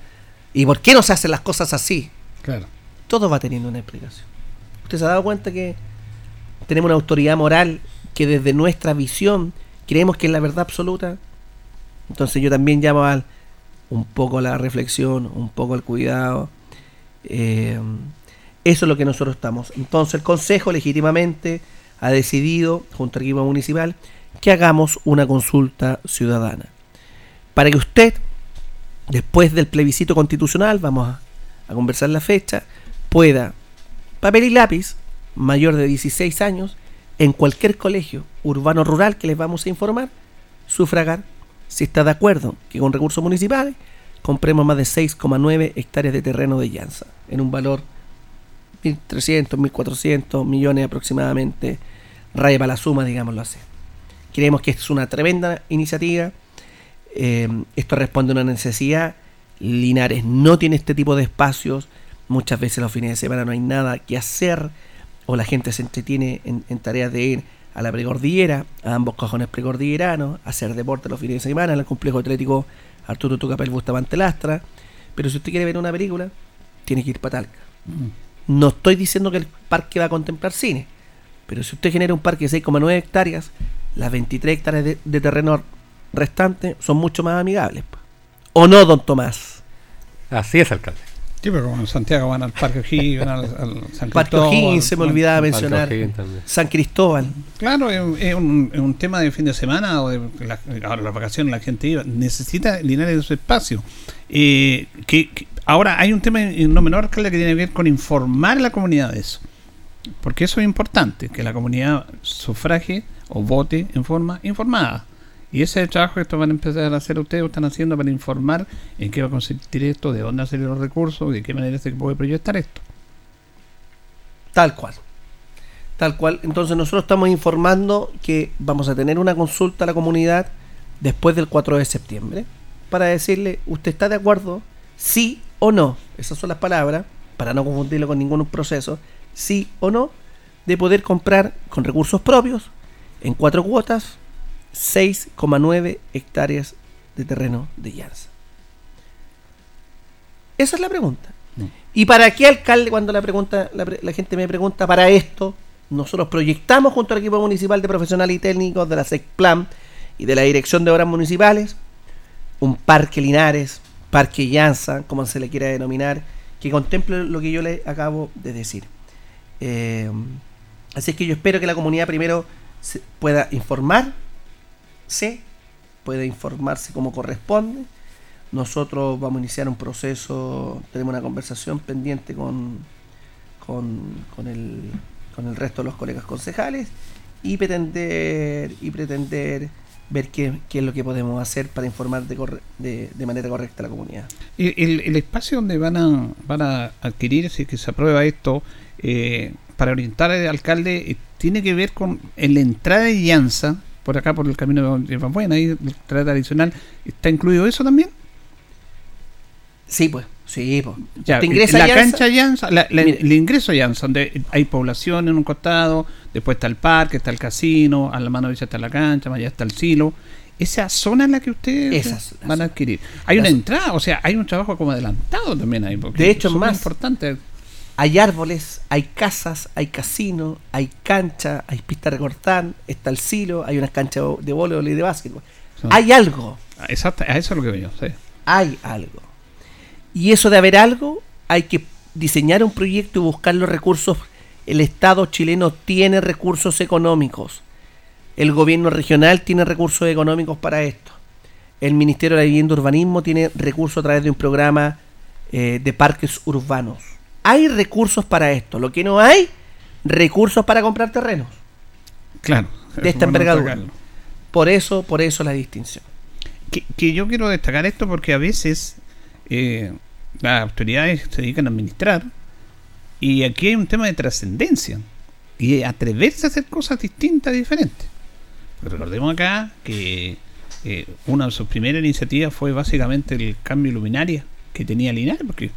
¿Y por qué no se hacen las cosas así? Claro. Todo va teniendo una explicación. ¿Usted se ha dado cuenta que tenemos una autoridad moral que desde nuestra visión creemos que es la verdad absoluta? Entonces yo también llamo al un poco a la reflexión, un poco al cuidado. Eh, eso es lo que nosotros estamos. Entonces el Consejo legítimamente ha decidido, junto al equipo municipal, que hagamos una consulta ciudadana. Para que usted, después del plebiscito constitucional, vamos a, a conversar la fecha, pueda, papel y lápiz, mayor de 16 años, en cualquier colegio urbano o rural que les vamos a informar, sufragar si está de acuerdo que con recursos municipales compremos más de 6,9 hectáreas de terreno de llanza, en un valor 1.300, 1.400 millones aproximadamente, raya para la suma, digámoslo así. Creemos que es una tremenda iniciativa. Eh, esto responde a una necesidad. Linares no tiene este tipo de espacios. Muchas veces los fines de semana no hay nada que hacer. O la gente se entretiene en, en tareas de ir a la precordillera, a ambos cajones precordilleranos, hacer deporte los fines de semana, en el complejo atlético Arturo Tucapel Bustamante Lastra. Pero si usted quiere ver una película, tiene que ir para Talca. Mm. No estoy diciendo que el parque va a contemplar cine. Pero si usted genera un parque de 6,9 hectáreas, las 23 hectáreas de, de, terreno restantes son mucho más amigables. ¿O no, don Tomás? Así es, alcalde. Sí, pero como en Santiago van al Parque O'Higgins, van al, al San Parque O'Higgins, se me olvidaba mencionar. San Cristóbal. Claro, es un, es un, tema de fin de semana o de la, las vacaciones la gente iba. Necesita Linares de su espacio. Eh, que, que, ahora hay un tema no menor que tiene que ver con informar a la comunidad de eso. Porque eso es importante, que la comunidad sufraje o vote en forma informada. Y ese es el trabajo que esto van a empezar a hacer ustedes, están haciendo para informar en qué va a consistir esto, de dónde hacer los recursos, de qué manera se puede proyectar esto. Tal cual. Tal cual. Entonces nosotros estamos informando que vamos a tener una consulta a la comunidad después del 4 de septiembre para decirle, ¿usted está de acuerdo sí o no, esas son las palabras, para no confundirlo con ningún proceso, sí o no, de poder comprar con recursos propios, en cuatro cuotas, 6,9 hectáreas de terreno de Llanza. Esa es la pregunta. ¿Y para qué alcalde, cuando la, pregunta, la, la gente me pregunta para esto, nosotros proyectamos junto al equipo municipal de profesionales y técnicos de la SECPLAN y de la Dirección de Obras Municipales un parque Linares, parque Llanza, como se le quiera denominar, que contemple lo que yo le acabo de decir. Eh, así es que yo espero que la comunidad primero se pueda informarse, pueda informarse como corresponde. Nosotros vamos a iniciar un proceso, tenemos una conversación pendiente con, con, con el, con el resto de los colegas concejales y pretender y pretender ver qué, qué, es lo que podemos hacer para informar de, de, de manera correcta a la comunidad. El, el, espacio donde van a, van a adquirir, si es que se aprueba esto, eh, para orientar al alcalde, eh, tiene que ver con en la entrada de Llanza, por acá por el camino de Buena, ahí entrada tradicional, ¿está incluido eso también? Sí, pues. Sí, pues. Ya, la cancha Llanza, la, la, el ingreso a Llanza, donde hay población en un costado, después está el parque, está el casino, a la mano derecha está la cancha, más allá está el silo. Esa zona en la que ustedes Esas, van a adquirir. Hay una entrada, o sea, hay un trabajo como adelantado también ahí. De hecho, es más importante. Hay árboles, hay casas, hay casino, hay cancha, hay pista de recortar, está el silo, hay unas canchas de voleibol y de básquetbol. Sí. Hay algo. Exacto, a eso es lo que veo, sí. Hay algo. Y eso de haber algo, hay que diseñar un proyecto y buscar los recursos. El Estado chileno tiene recursos económicos. El gobierno regional tiene recursos económicos para esto. El Ministerio de la Vivienda y Urbanismo tiene recursos a través de un programa eh, de parques urbanos. Hay recursos para esto. Lo que no hay, recursos para comprar terrenos. Claro. De esta envergadura. Por eso, por eso la distinción. Que, que yo quiero destacar esto porque a veces eh, las autoridades se dedican a administrar y aquí hay un tema de trascendencia y atreverse a hacer cosas distintas, diferentes. Porque recordemos acá que eh, una de sus primeras iniciativas fue básicamente el cambio luminaria que tenía Linares, porque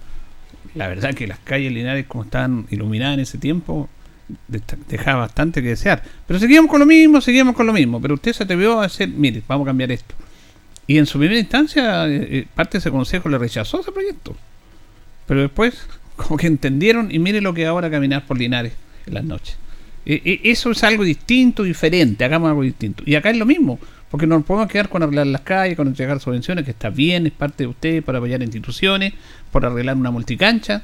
la verdad que las calles Linares como estaban iluminadas en ese tiempo dejaba bastante que desear. Pero seguíamos con lo mismo, seguíamos con lo mismo, pero usted se atrevió a hacer, mire, vamos a cambiar esto. Y en su primera instancia, eh, parte de ese consejo le rechazó ese proyecto. Pero después, como que entendieron y mire lo que ahora caminar por Linares en las noches. E, e, eso es algo distinto, diferente, hagamos algo distinto. Y acá es lo mismo, porque no nos podemos quedar con arreglar las calles, con entregar subvenciones, que está bien, es parte de usted para apoyar instituciones, por arreglar una multicancha.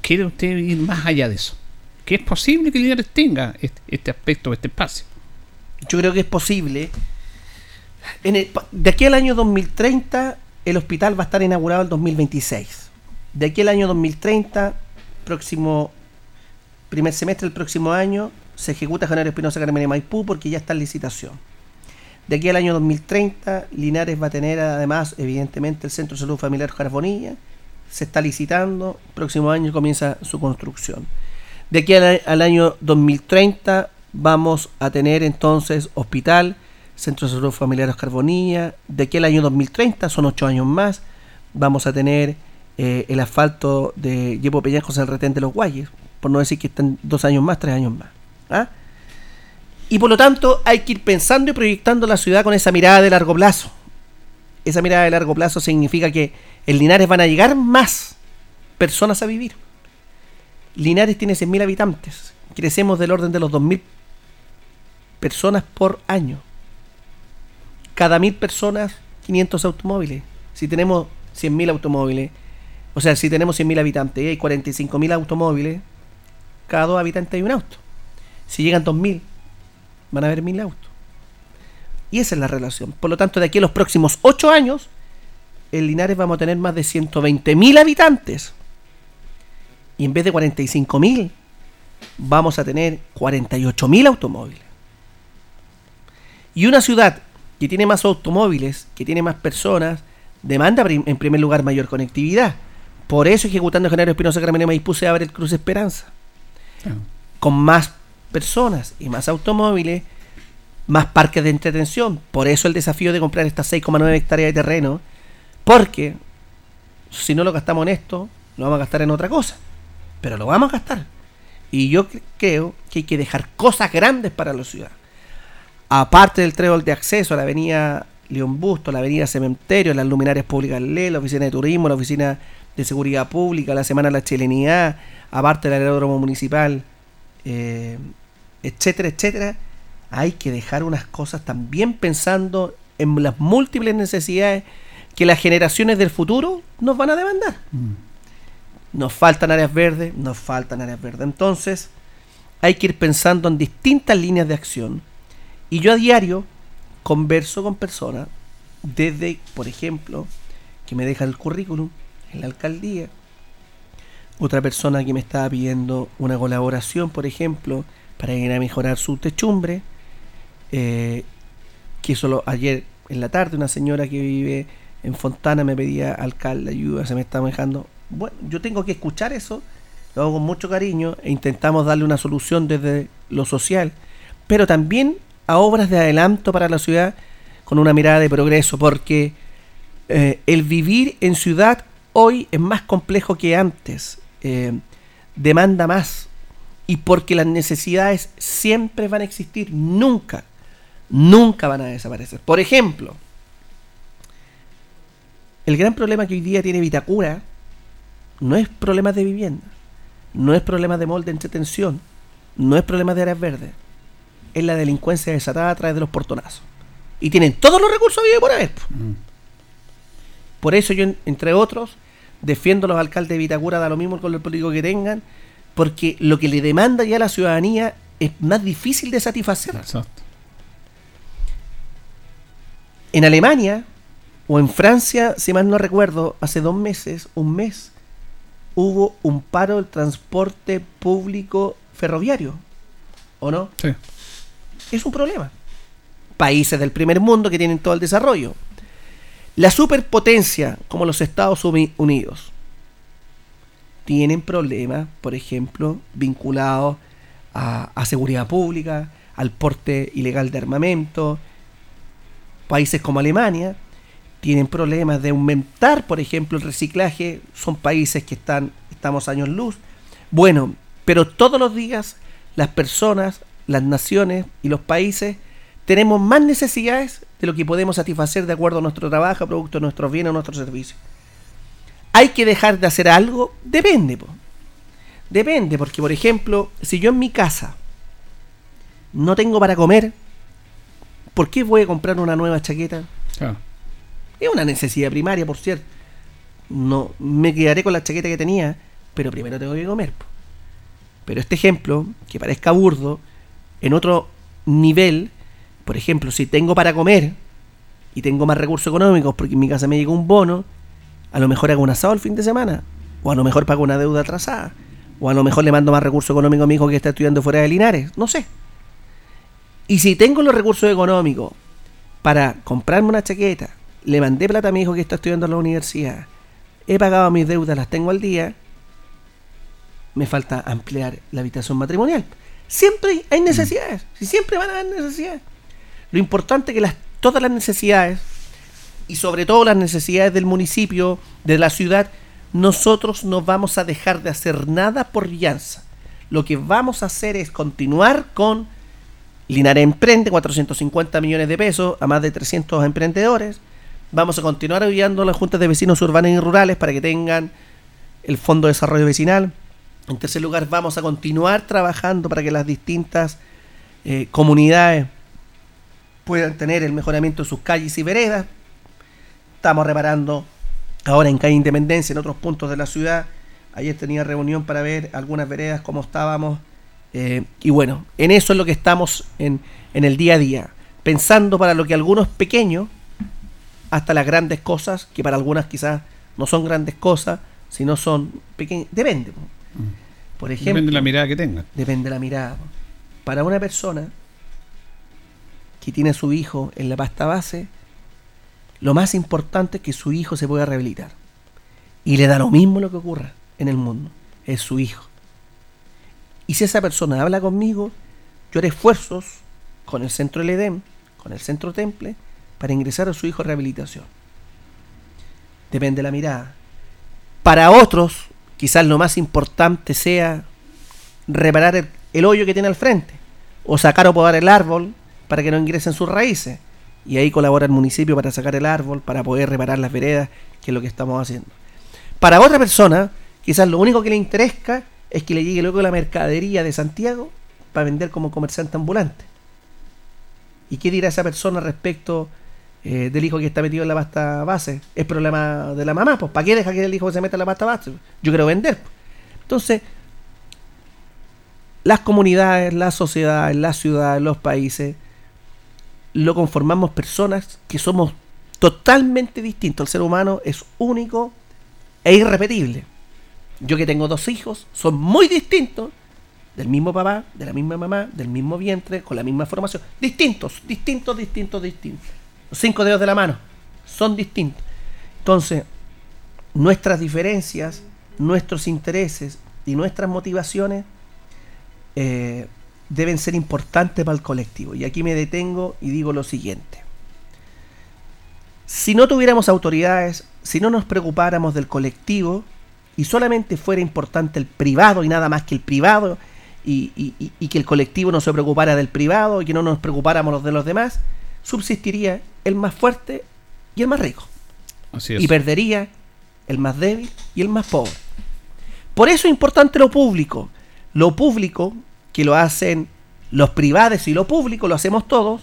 ¿Quiere usted ir más allá de eso? Que es posible que Linares tenga este, este aspecto, este espacio. Yo creo que es posible de aquí al año 2030, el hospital va a estar inaugurado el 2026. De aquí al año 2030, próximo primer semestre del próximo año, se ejecuta General Espinosa Carmen de Maipú porque ya está en licitación. De aquí al año 2030, Linares va a tener además, evidentemente, el Centro de Salud Familiar Carbonilla. Se está licitando, próximo año comienza su construcción. De aquí al, año 2030 vamos a tener entonces hospital, Centro de Salud Familiar Carbonilla. De aquí al año 2030, son ocho años más, vamos a tener eh, el asfalto de Yepo Peñascos en el retén de los Guayes, por no decir que están dos años más, tres años más. ¿ah? Y por lo tanto hay que ir pensando y proyectando la ciudad con esa mirada de largo plazo. Esa mirada de largo plazo significa que en Linares van a llegar más personas a vivir. Linares tiene 100.000 habitantes. Crecemos del orden de los 2.000 personas por año cada mil personas 500 automóviles. Si tenemos 100.000 automóviles, o sea, si tenemos 100.000 habitantes y hay 45.000 automóviles, cada dos habitantes hay un auto. Si llegan 2.000, van a haber 1.000 autos. Y esa es la relación. Por lo tanto, de aquí a los próximos 8 años, en Linares vamos a tener más de 120.000 habitantes. Y en vez de 45.000, vamos a tener 48.000 automóviles. Y una ciudad que tiene más automóviles, que tiene más personas, demanda en primer lugar mayor conectividad. Por eso, ejecutando General Espinosa Carmen Maipú se abre el Cruz Esperanza. Ah. Con más personas y más automóviles, más parques de entretención. Por eso el desafío de comprar estas 6,9 hectáreas de terreno, porque Si no lo gastamos en esto, lo vamos a gastar en otra cosa. Pero lo vamos a gastar. Y yo cre- creo que hay que dejar cosas grandes para la ciudad. Aparte del trébol de acceso a la avenida León Busto, la avenida Cementerio, las luminarias públicas LE, la oficina de turismo, la oficina de seguridad pública, la semana de la chilenidad, aparte del aeródromo municipal, eh, etcétera, etcétera, hay que dejar unas cosas también pensando en las múltiples necesidades que las generaciones del futuro nos van a demandar. Nos faltan áreas verdes, nos faltan áreas verdes. Entonces, hay que ir pensando en distintas líneas de acción. Y yo a diario converso con personas, desde, por ejemplo, que me dejan el currículum en la alcaldía, otra persona que me estaba pidiendo una colaboración, por ejemplo, para ir a mejorar su techumbre, eh, que solo ayer en la tarde una señora que vive en Fontana me pedía alcalde ayuda, se me está manejando. Bueno, yo tengo que escuchar eso, lo hago con mucho cariño e intentamos darle una solución desde lo social, pero también a obras de adelanto para la ciudad con una mirada de progreso, porque eh, el vivir en ciudad hoy es más complejo que antes, eh, demanda más, y porque las necesidades siempre van a existir, nunca, nunca van a desaparecer. Por ejemplo, el gran problema que hoy día tiene Vitacura no es problemas de vivienda, no es problema de molde entretención, no es problema de áreas verdes, es la delincuencia desatada a través de los portonazos. Y tienen todos los recursos vive por haber. po. Por eso yo, en- entre otros, defiendo a los alcaldes de Vitacura, da lo mismo con el político que tengan, porque lo que le demanda ya la ciudadanía es más difícil de satisfacer. En Alemania o en Francia, si mal no recuerdo, hace dos meses, un mes, hubo un paro del transporte público ferroviario. ¿O no? Sí. Es un problema. Países del primer mundo que tienen todo el desarrollo. La superpotencia, como los Estados Uni- Unidos, tienen problemas, por ejemplo, vinculados a, seguridad pública, al porte ilegal de armamento. Países como Alemania tienen problemas de aumentar, por ejemplo, el reciclaje. Son países que están, estamos años luz. Bueno, pero todos los días las personas, las naciones y los países tenemos más necesidades de lo que podemos satisfacer de acuerdo a nuestro trabajo, producto de nuestros bienes o nuestros servicios. ¿Hay que dejar de hacer algo? Depende. po. Depende, porque por ejemplo, si yo en mi casa no tengo para comer, ¿por qué voy a comprar una nueva chaqueta? Claro. Es una necesidad primaria, por cierto. No me quedaré con la chaqueta que tenía, pero primero tengo que comer. po. Pero este ejemplo, que parezca burdo, en otro nivel, por ejemplo, si tengo para comer y tengo más recursos económicos porque en mi casa me llegó un bono, a lo mejor hago un asado el fin de semana, o a lo mejor pago una deuda atrasada, o a lo mejor le mando más recursos económicos a mi hijo que está estudiando fuera de Linares, no sé. Y si tengo los recursos económicos para comprarme una chaqueta, le mandé plata a mi hijo que está estudiando en la universidad, he pagado mis deudas, las tengo al día, me falta ampliar la habitación matrimonial. Siempre hay- necesidades, si siempre van a haber necesidades. Lo importante es que las, todas las necesidades, y sobre todo las necesidades del municipio, de la ciudad, nosotros no vamos a dejar de hacer nada por llanza. Lo que vamos a hacer es continuar con Linares Emprende, 450 millones de pesos a más de 300 emprendedores. Vamos a continuar ayudando a las juntas de vecinos urbanos y rurales para que tengan el Fondo de Desarrollo Vecinal. En tercer lugar, vamos a continuar trabajando para que las distintas eh, comunidades puedan tener el mejoramiento de sus calles y veredas. Estamos reparando ahora en calle Independencia, en otros puntos de la ciudad. Ayer tenía reunión para ver algunas veredas, cómo estábamos. eh, y bueno, en eso es lo que estamos en, en el día a día. Pensando para lo que algunos pequeños, hasta las grandes cosas, que para algunas quizás no son grandes cosas, sino son pequeñas. Depende. po. Por ejemplo, Depende de la mirada que tengan. Depende de la mirada. Para una persona que tiene a su hijo en la pasta base, lo más importante es que su hijo se pueda rehabilitar. Y le da lo mismo lo que ocurra en el mundo. Es su hijo. Y si esa persona habla conmigo, yo haré esfuerzos con el centro El Edén, con el centro Temple, para ingresar a su hijo a rehabilitación. Depende de la mirada. Para otros, quizás lo más importante sea reparar el, el hoyo que tiene al frente o sacar o podar el árbol para que no ingresen sus raíces. Y ahí colabora el municipio para sacar el árbol, para poder reparar las veredas, que es lo que estamos haciendo. Para otra persona, quizás lo único que le interesa es que le llegue luego la mercadería de Santiago para vender como comerciante ambulante. ¿Y qué dirá esa persona respecto eh, del hijo que está metido en la pasta base? Es problema de la mamá, pues ¿para qué deja que el hijo se meta en la pasta base? Yo quiero vender. pues. Entonces, las comunidades, las sociedades, las ciudades, los países, lo conformamos personas que somos totalmente distintos. El ser humano es único e irrepetible. Yo que tengo dos hijos, son muy distintos, del mismo papá, de la misma mamá, del mismo vientre, con la misma formación. Distintos, distintos, distintos, distintos. Los cinco dedos de la mano son distintos. Entonces, nuestras diferencias, nuestros intereses y nuestras motivaciones eh, deben ser importantes para el colectivo. Y aquí me detengo y digo lo siguiente. Si no tuviéramos autoridades, si no nos preocupáramos del colectivo y solamente fuera importante el privado y nada más que el privado y, y- que el colectivo no se preocupara del privado y que no nos preocupáramos los de los demás, subsistiría el más fuerte y el más rico. Así es. Y perdería el más débil y el más pobre. Por eso es importante lo público. Lo público, que lo hacen los privados y lo público, lo hacemos todos,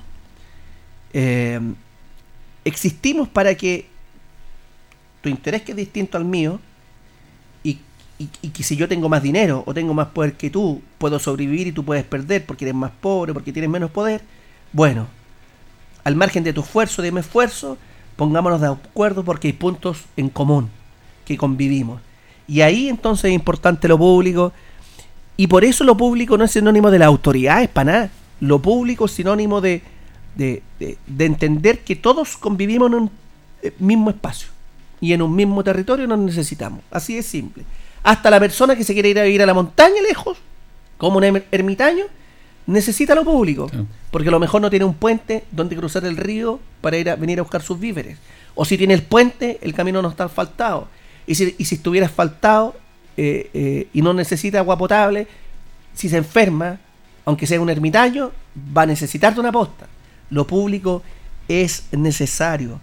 eh, existimos para que tu interés que es distinto al mío y, y- que si yo tengo más dinero o tengo más poder que tú, puedo sobrevivir y tú puedes perder porque eres más pobre, porque tienes menos poder, bueno, al margen de tu esfuerzo, de mi esfuerzo, pongámonos de acuerdo porque hay puntos en común que convivimos. Y ahí entonces es importante lo público. Y por eso lo público no es sinónimo de la autoridad, es para nada. Lo público es sinónimo de, de, de- de entender que todos convivimos en un eh, mismo espacio. Y en un mismo territorio nos necesitamos. Así es simple. Hasta la persona que se quiere ir a vivir a la montaña lejos, como un er- ermitaño, necesita lo público. Porque a lo mejor no tiene un puente donde cruzar el río para ir a venir a buscar sus víveres. O si tiene el puente, el camino no está asfaltado. Y si, y si estuviera asfaltado eh, eh, y no necesita agua potable, si se enferma, aunque sea un ermitaño, va a necesitar de una posta. Lo público es necesario.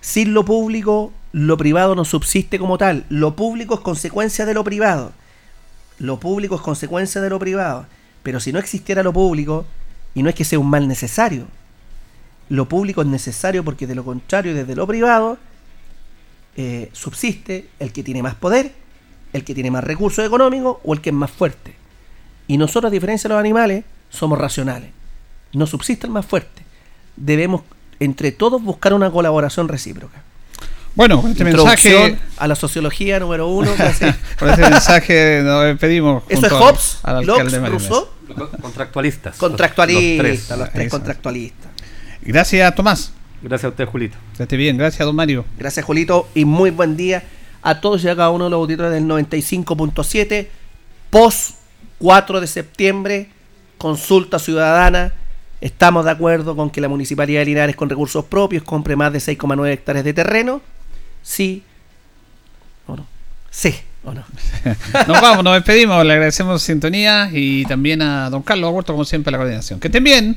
Sin lo público, lo privado no subsiste como tal. Lo público es consecuencia de lo privado. Lo público es consecuencia de lo privado. Pero si no existiera lo público, y no es que sea un mal necesario, lo público es necesario porque de lo contrario, desde lo privado, eh, subsiste el que tiene más poder, el que tiene más recursos económicos o el que es más fuerte. Y nosotros, a diferencia de los animales, somos racionales. No subsiste el más fuerte. Debemos, entre todos, buscar una colaboración recíproca. Bueno, con este Introducción mensaje. a la sociología número uno. gracias. Con este mensaje nos despedimos. ¿Eso es Hobbes, al Locke, Rousseau? Contractualistas. Contractualistas, los Los tres, tres. contractualistas. Gracias, Tomás. Gracias a usted, Julito. Que esté bien. Gracias, don Mario. Gracias, Julito, y muy buen día a todos y a cada uno de los auditores del 95.7. Post 4 de septiembre, consulta ciudadana. Estamos de acuerdo con que la Municipalidad de Linares, con recursos propios, compre más de 6,9 hectáreas de terreno. Sí. ¿O no? Sí. ¿O no? Nos vamos, nos despedimos. Le agradecemos sintonía y también a don Carlos Aborto, como siempre, la coordinación. Que estén bien.